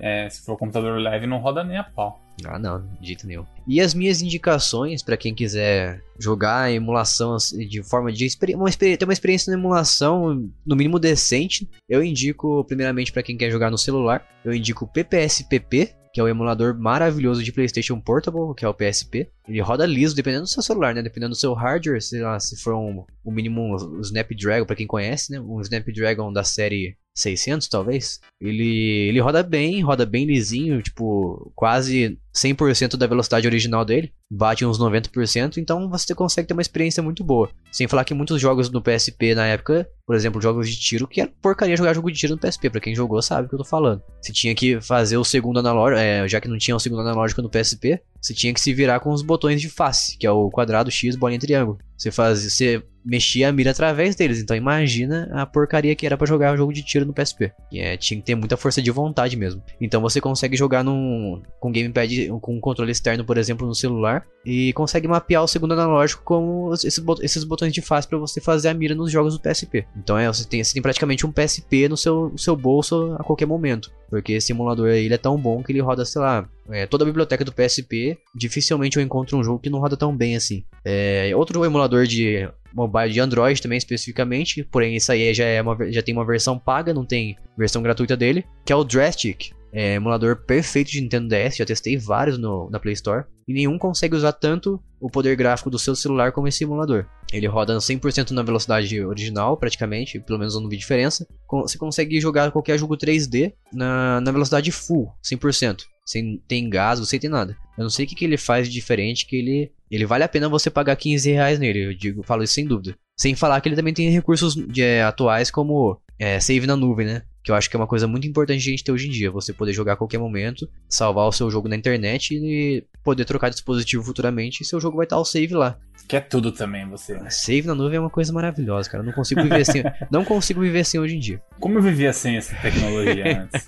é, se for computador leve, não roda nem a pau. Ah, não, de jeito nenhum. E as minhas indicações pra quem quiser jogar emulação de forma de uma ter uma experiência na emulação no mínimo decente, eu indico primeiramente pra quem quer jogar no celular, eu indico o PPSPP, que é o emulador maravilhoso de PlayStation Portable, que é o PSP. Ele roda liso dependendo do seu celular, né? Dependendo do seu hardware, sei lá, se for um, o mínimo um Snapdragon pra quem conhece, né? Um Snapdragon da série 600 talvez. Ele ele roda bem, roda bem lisinho, tipo, quase 100% da velocidade original dele, bate uns 90%, então você consegue ter uma experiência muito boa. Sem falar que muitos jogos no PSP na época, por exemplo, jogos de tiro, que era porcaria jogar jogo de tiro no PSP, pra quem jogou sabe o que eu tô falando. Você tinha que fazer o segundo analógico, é, já que não tinha o segundo analógico no PSP, você tinha que se virar com os botões de face, que é o quadrado, X, bolinha triângulo. Você fazia, você mexia a mira através deles, então imagina a porcaria que era pra jogar um jogo de tiro no PSP. E, é, tinha que ter muita força de vontade mesmo. Então você consegue jogar num, com gamepad com um controle externo, por exemplo, no celular, e consegue mapear o segundo analógico com esses, bot- esses botões de face para você fazer a mira nos jogos do PSP. Então é, você tem, você tem praticamente um PSP no seu, seu bolso a qualquer momento. Porque esse emulador aí ele é tão bom que ele roda, sei lá, é, toda a biblioteca do PSP. Dificilmente eu encontro um jogo que não roda tão bem assim. É, outro emulador de mobile de Android também especificamente, porém isso aí já, é uma, já tem uma versão paga, não tem versão gratuita dele, que é o Drastic. É emulador perfeito de Nintendo DS, já testei vários no, na Play Store. E nenhum consegue usar tanto o poder gráfico do seu celular como esse emulador. Ele roda 100% na velocidade original, praticamente, pelo menos eu não vi diferença. Você consegue jogar qualquer jogo 3D na, na velocidade full, 100%. Sem ter engasgo, sem ter nada. Eu não sei o que, que ele faz de diferente, que ele, ele vale a pena você pagar 15 reais nele, eu digo, falo isso sem dúvida. Sem falar que ele também tem recursos de, é, atuais como é, save na nuvem, né? Que eu acho que é uma coisa muito importante de a gente ter hoje em dia. Você poder jogar a qualquer momento, salvar o seu jogo na internet e poder trocar dispositivo futuramente e seu jogo vai estar o save lá. Quer tudo também, você. Save na nuvem é uma coisa maravilhosa, cara. Eu não consigo viver sem. não consigo viver sem hoje em dia. Como eu vivia sem essa tecnologia antes?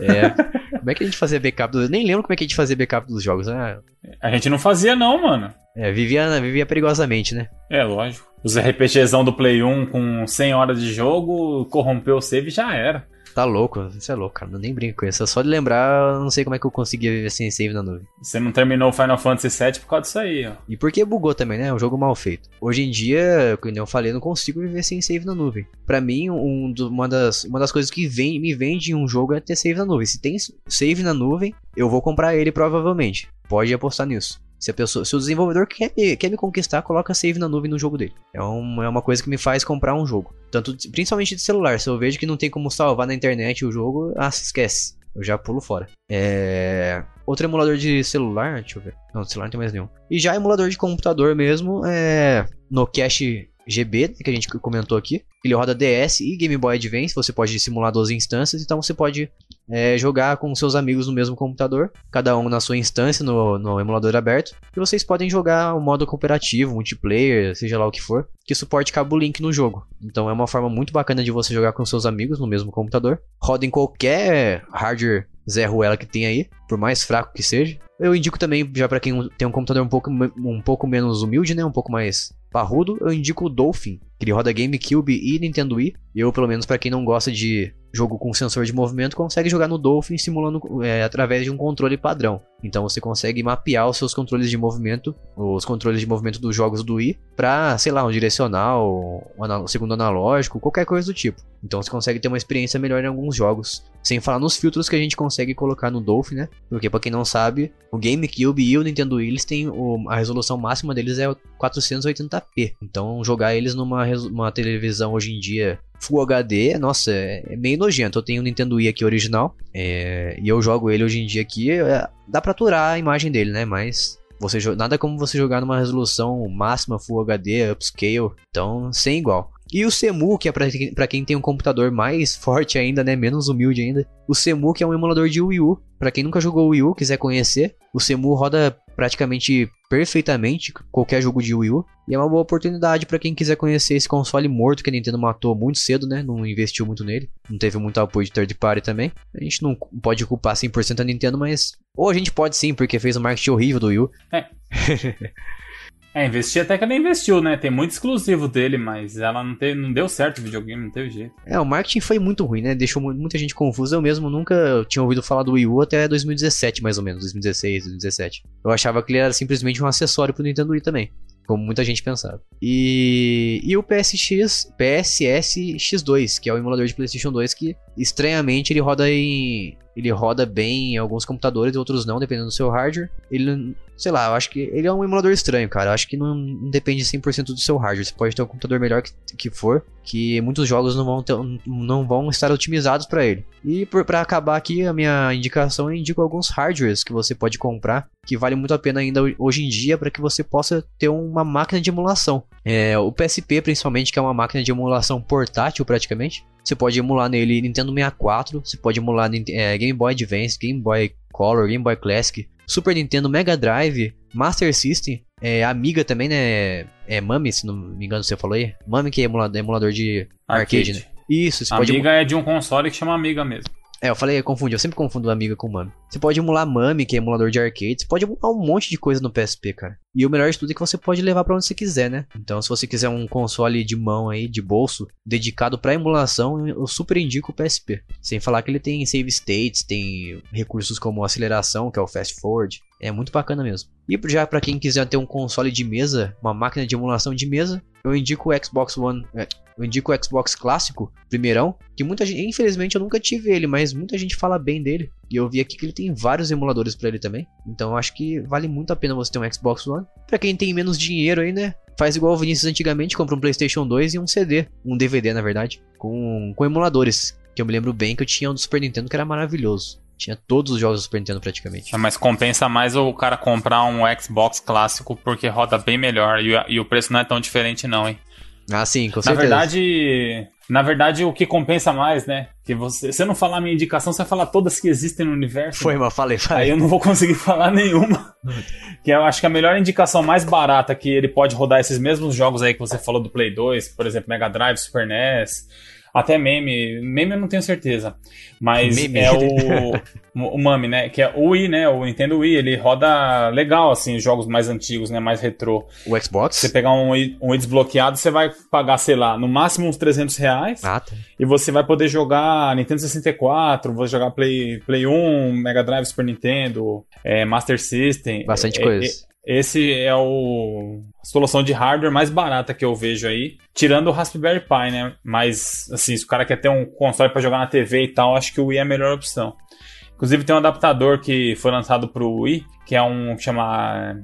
É. Como é que a gente fazia backup dos. Nem lembro como é que a gente fazia backup dos jogos. né? A gente não fazia, não, mano. É, vivia, vivia perigosamente, né? É, lógico. Os RPGzão do Play 1 com 100 horas de jogo, corrompeu o save e já era. Tá louco, isso é louco, cara. Eu nem brinco com isso. Só de lembrar, eu não sei como é que eu conseguia viver sem save na nuvem. Você não terminou o Final Fantasy VII por causa disso aí, ó. E porque bugou também, né? É um jogo mal feito. Hoje em dia, como eu falei, eu não consigo viver sem save na nuvem. Pra mim, um uma, das, uma das coisas que vem, me vende em um jogo é ter save na nuvem. Se tem save na nuvem, eu vou comprar ele provavelmente. Pode apostar nisso. Se, a pessoa, se o desenvolvedor quer me, quer me conquistar, coloca save na nuvem no jogo dele. É, um, é uma coisa que me faz comprar um jogo. Tanto, principalmente de celular. Se eu vejo que não tem como salvar na internet o jogo, ah, se esquece. Eu já pulo fora. É. Outro emulador de celular, deixa eu ver. Não, celular não tem mais nenhum. E já emulador de computador mesmo, é. No Cache GB, né, que a gente comentou aqui. Ele roda DS e Game Boy Advance. Você pode simular 12 instâncias, então você pode é, jogar com seus amigos no mesmo computador, cada um na sua instância no, no emulador aberto. E vocês podem jogar o modo cooperativo, multiplayer, seja lá o que for, que suporte cabo link no jogo. Então é uma forma muito bacana de você jogar com seus amigos no mesmo computador. Roda em qualquer hardware Zé Ruela que tem aí, por mais fraco que seja. Eu indico também, já para quem tem um computador um pouco, um pouco menos humilde, né, um pouco mais parrudo, eu indico o Dolphin, que ele roda GameCube e Nintendo Wii. Eu, pelo menos para quem não gosta de jogo com sensor de movimento, consegue jogar no Dolphin simulando é, através de um controle padrão. Então você consegue mapear os seus controles de movimento, os controles de movimento dos jogos do Wii, para, sei lá, um direcional, um segundo analógico, qualquer coisa do tipo. Então você consegue ter uma experiência melhor em alguns jogos. Sem falar nos filtros que a gente consegue colocar no Dolphin, né? Porque para quem não sabe, o GameCube e o Nintendo Wii, eles têm o, a resolução máxima deles é 480p. Então jogar eles numa uma televisão hoje em dia Full HD, nossa, é, é meio nojento. Eu tenho o Nintendo Wii aqui original é, e eu jogo ele hoje em dia aqui. É, dá pra aturar a imagem dele, né? Mas você nada como você jogar numa resolução máxima Full HD, upscale, então sem igual. E o Semu, que é pra quem tem um computador mais forte ainda, né? Menos humilde ainda. O Semu, que é um emulador de Wii U. Pra quem nunca jogou Wii U, quiser conhecer, o Semu roda praticamente perfeitamente qualquer jogo de Wii U. E é uma boa oportunidade para quem quiser conhecer esse console morto que a Nintendo matou muito cedo, né? Não investiu muito nele. Não teve muito apoio de third party também. A gente não pode culpar 100% a Nintendo, mas. Ou a gente pode sim, porque fez um marketing horrível do Wii U. É. É, investir até que ela investiu, né? Tem muito exclusivo dele, mas ela não, teve, não deu certo o videogame, não teve jeito. É, o marketing foi muito ruim, né? Deixou muita gente confusa. Eu mesmo nunca tinha ouvido falar do Wii U até 2017, mais ou menos. 2016, 2017. Eu achava que ele era simplesmente um acessório pro Nintendo Wii também. Como muita gente pensava. E, e o PSX, PSS X2, que é o emulador de PlayStation 2, que estranhamente ele roda em. Ele roda bem em alguns computadores outros não, dependendo do seu hardware. Ele, sei lá, eu acho que ele é um emulador estranho, cara. Eu acho que não, não depende 100% do seu hardware. Você pode ter um computador melhor que, que for, que muitos jogos não vão, ter, não vão estar otimizados para ele. E para acabar aqui a minha indicação, eu indico alguns hardwares que você pode comprar que vale muito a pena ainda hoje em dia para que você possa ter uma máquina de emulação. É, o PSP, principalmente, que é uma máquina de emulação portátil praticamente. Você pode emular nele Nintendo 64, você pode emular é, Game Boy Advance, Game Boy Color, Game Boy Classic, Super Nintendo, Mega Drive, Master System, é, Amiga também, né? É Mami, se não me engano você falou aí. Mami que é emulador, emulador de arcade, arcade né? Isso, você Amiga pode... é de um console que chama Amiga mesmo. É, eu falei, eu confundi, eu sempre confundo Amiga com Mami. Você pode emular Mami, que é emulador de arcade, você pode emular um monte de coisa no PSP, cara. E o melhor de tudo é que você pode levar pra onde você quiser, né? Então, se você quiser um console de mão aí, de bolso, dedicado pra emulação, eu super indico o PSP. Sem falar que ele tem save states, tem recursos como aceleração, que é o fast forward. É muito bacana mesmo. E já pra quem quiser ter um console de mesa, uma máquina de emulação de mesa, eu indico o Xbox One, é, eu indico o Xbox clássico, primeirão, que muita gente, infelizmente eu nunca tive ele, mas muita gente fala bem dele. E eu vi aqui que ele tem vários emuladores para ele também. Então eu acho que vale muito a pena você ter um Xbox One. Para quem tem menos dinheiro aí, né? Faz igual o Vinícius antigamente, compra um PlayStation 2 e um CD, um DVD na verdade, com, com emuladores. Que eu me lembro bem que eu tinha um do Super Nintendo que era maravilhoso. Tinha todos os jogos do Super Nintendo praticamente. É, mas compensa mais o cara comprar um Xbox clássico porque roda bem melhor e, e o preço não é tão diferente não, hein? Ah, sim, com Na certeza. verdade, na verdade, o que compensa mais, né? Que você, se eu não falar a minha indicação, você vai falar todas que existem no universo. Foi, mas falei, falei. Aí eu não vou conseguir falar nenhuma. que eu acho que a melhor indicação mais barata que ele pode rodar esses mesmos jogos aí que você falou do Play 2, por exemplo, Mega Drive, Super NES, até meme. Meme eu não tenho certeza. Mas Meme. é o, o Mami, né? Que é o Wii, né? O Nintendo Wii, ele roda legal, assim, jogos mais antigos, né? Mais retrô. O Xbox? Você pegar um Wii, um Wii desbloqueado, você vai pagar, sei lá, no máximo uns 300 reais. Ah, tá. E você vai poder jogar Nintendo 64, vou jogar Play, Play 1, Mega Drive, Super Nintendo, é, Master System. Bastante É, coisa. é, esse é o a solução de hardware mais barata que eu vejo aí, tirando o Raspberry Pi, né? Mas assim, se o cara quer ter um console para jogar na TV e tal, acho que o Wii é a melhor opção. Inclusive tem um adaptador que foi lançado pro Wii, que é um que chama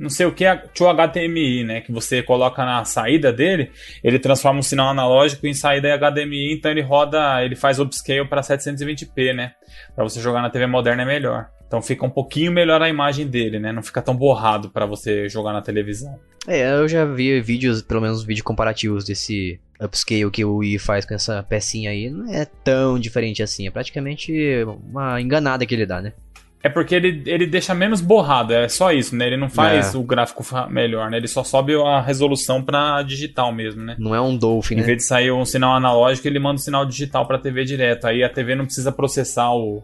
não sei o que, to HDMI, né? Que você coloca na saída dele, ele transforma um sinal analógico em saída HDMI, então ele roda, ele faz upscale para 720p, né? Para você jogar na TV moderna é melhor. Então fica um pouquinho melhor a imagem dele, né? Não fica tão borrado para você jogar na televisão. É, eu já vi vídeos, pelo menos vídeos comparativos desse upscale que o Wii faz com essa pecinha aí. Não é tão diferente assim. É praticamente uma enganada que ele dá, né? É porque ele, ele deixa menos borrado, é só isso, né? Ele não faz É. o gráfico melhor, né? Ele só sobe a resolução pra digital mesmo, né? Não é um Dolphin, Em né? vez de sair um sinal analógico, ele manda um sinal digital pra TV direto. Aí a TV não precisa processar o,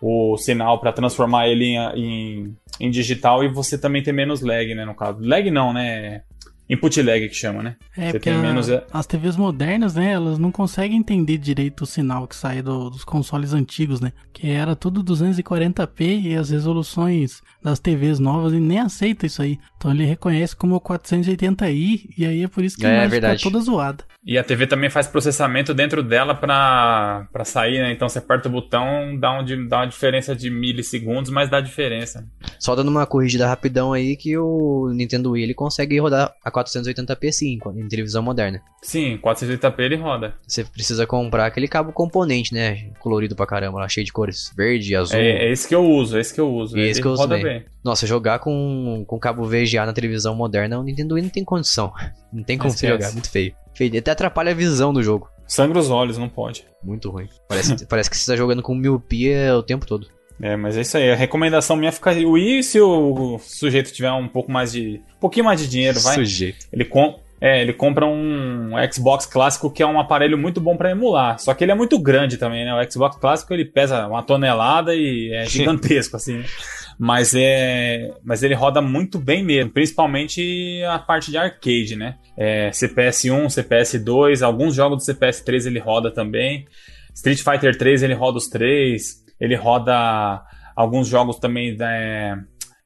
o sinal pra transformar ele em, em, em digital e você também tem menos lag, né? No caso. Lag não, né? Input lag que chama, né? É, Você porque tem a- menos- as TVs modernas, né, elas não conseguem entender direito o sinal que sai do- dos consoles antigos, né? Que era tudo 240p e as resoluções das TVs novas ele nem aceita isso aí. Então ele reconhece como 480i e aí é por isso que a É, imagem fica toda zoada. E a TV também faz processamento dentro dela pra, pra sair, né? Então você aperta o botão, dá, um, dá uma diferença de milissegundos, mas dá diferença. Só dando uma corrigida rapidão aí que o Nintendo Wii ele consegue rodar a 480p sim, em televisão moderna. Sim, 480p ele roda. Você precisa comprar aquele cabo componente, né? Colorido pra caramba, lá cheio de cores. Verde, azul. É, é esse que eu uso, é esse que eu uso. Esse ele que eu uso roda também. bem. Nossa, jogar com, com cabo VGA na televisão moderna, o Nintendo Wii não tem condição. Não tem como você jogar, muito feio. Feio, até atrapalha a visão do jogo. Sangra os olhos, não pode. Muito ruim. Parece, parece que você tá jogando com miopia o tempo todo. É, mas é isso aí. A recomendação minha fica. O Wii, se o sujeito tiver um pouco mais de. Um pouquinho mais de dinheiro, vai. Sujeito. Ele, com, é, ele compra um Xbox clássico que é um aparelho muito bom pra emular. Só que ele é muito grande também, né? O Xbox clássico ele pesa uma tonelada e é gigantesco, assim. né? Mas é, mas ele roda muito bem mesmo, principalmente a parte de arcade, né? É, CPS 1, CPS 2, alguns jogos do CPS 3 ele roda também. Street Fighter 3 ele roda os três. Ele roda alguns jogos também da,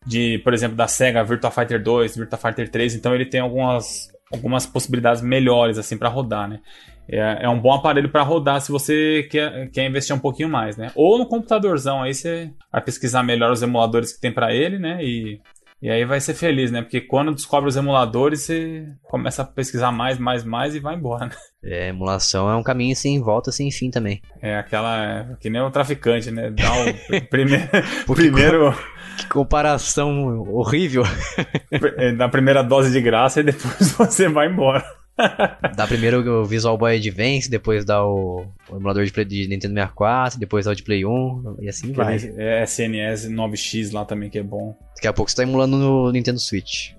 de, por exemplo, da Sega, Virtua Fighter 2, Virtua Fighter 3, então ele tem algumas, algumas possibilidades melhores assim para rodar, né? É, é um bom aparelho para rodar se você quer, quer investir um pouquinho mais, né? Ou no computadorzão, aí você vai pesquisar melhor os emuladores que tem para ele, né? E, e aí vai ser feliz, né? Porque quando descobre os emuladores, você começa a pesquisar mais, mais, mais e vai embora, né? É, emulação é um caminho sem volta, sem fim também. É aquela. que nem o traficante, né? Dá o primeiro. primeiro Que comparação horrível. da primeira dose de graça e depois você vai embora. Dá primeiro o Visual Boy Advance, depois dá o, o emulador de, Play- de Nintendo 64, depois dá o de Play 1, e assim vai. É SNS 9X lá também que é bom. Daqui a pouco você tá emulando no Nintendo Switch.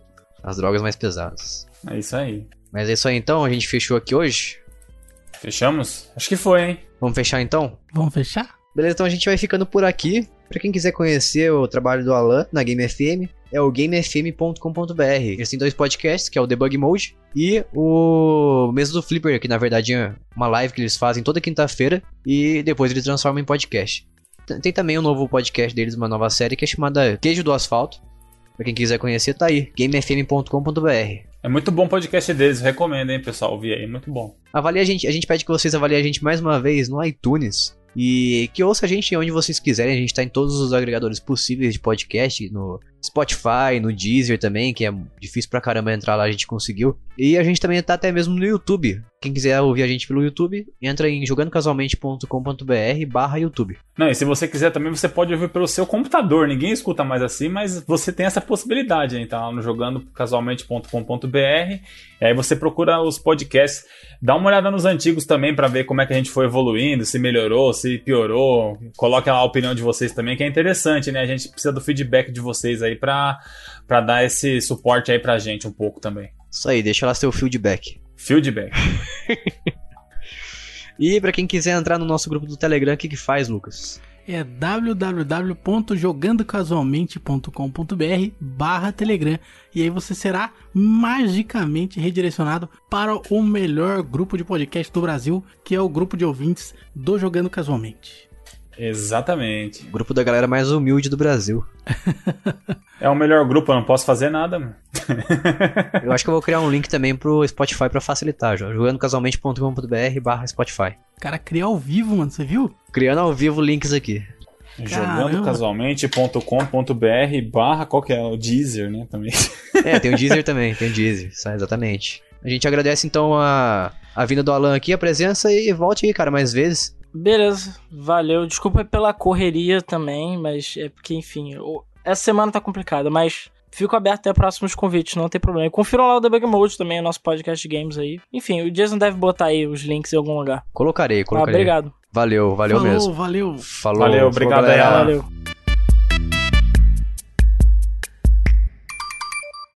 As drogas mais pesadas. É isso aí. Mas é isso aí então, a gente fechou aqui hoje. Fechamos? Acho que foi, hein? Vamos fechar então? Vamos fechar? Beleza, então a gente vai ficando por aqui. Pra quem quiser conhecer o trabalho do Alan na Game FM, é o gamefm.com.br. Eles têm dois podcasts, que é o Debug Mode e o Mesa do Flipper, que na verdade é uma live que eles fazem toda quinta-feira e depois eles transformam em podcast. Tem também um novo podcast deles, uma nova série que é chamada Queijo do Asfalto. Pra quem quiser conhecer, tá aí, gamefm.com.br. É muito bom o podcast deles, recomendo, hein, pessoal, ouvir aí, muito bom. Avalie a gente, a gente pede que vocês avaliem a gente mais uma vez no iTunes. E que ouça a gente onde vocês quiserem. A gente tá em todos os agregadores possíveis de podcast, no Spotify, no Deezer também, que é difícil pra caramba entrar lá, a gente conseguiu. E a gente também tá até mesmo no YouTube. Quem quiser ouvir a gente pelo YouTube, entra em jogandocasualmente.com.br barra YouTube. Não, e se você quiser também, você pode ouvir pelo seu computador. Ninguém escuta mais assim, mas você tem essa possibilidade, hein? Tá lá no jogandocasualmente.com.br. E aí você procura os podcasts. Dá uma olhada nos antigos também para ver como é que a gente foi evoluindo, se melhorou, se piorou. Coloque lá a opinião de vocês também, que é interessante, né? A gente precisa do feedback de vocês aí pra, pra dar esse suporte aí pra gente um pouco também. Isso aí, deixa lá seu feedback. Feedback. E pra quem quiser entrar no nosso grupo do Telegram, o que, que faz, Lucas? É www.jogandocasualmente.com.br barra Telegram e aí você será magicamente redirecionado para o melhor grupo de podcast do Brasil, que é o grupo de ouvintes do Jogando Casualmente. Exatamente. O grupo da galera mais humilde do Brasil. É o melhor grupo, eu não posso fazer nada, mano. Eu acho que eu vou criar um link também pro Spotify pra facilitar, já. jogandocasualmente.com.br barra Spotify. Cara cria ao vivo, mano, você viu? Criando ao vivo links aqui. Caramba. jogandocasualmente.com.br barra qual que é? O Deezer, né? Também. É, tem o Deezer também, tem o Deezer, exatamente. A gente agradece então a, a vinda do Alan aqui, a presença e volte aí, cara, mais vezes. Beleza, valeu. Desculpa pela correria também, mas é porque, enfim, essa semana tá complicada, mas fico aberto até próximos convites, não tem problema. Confiram lá o Debug Mode também, o nosso podcast de games aí. Enfim, o Jason deve botar aí os links em algum lugar. Colocarei, Ah, colocarei. obrigado. Valeu, valeu Falou, mesmo. valeu. Falou, Valeu, falou, obrigado aí, galera. Valeu.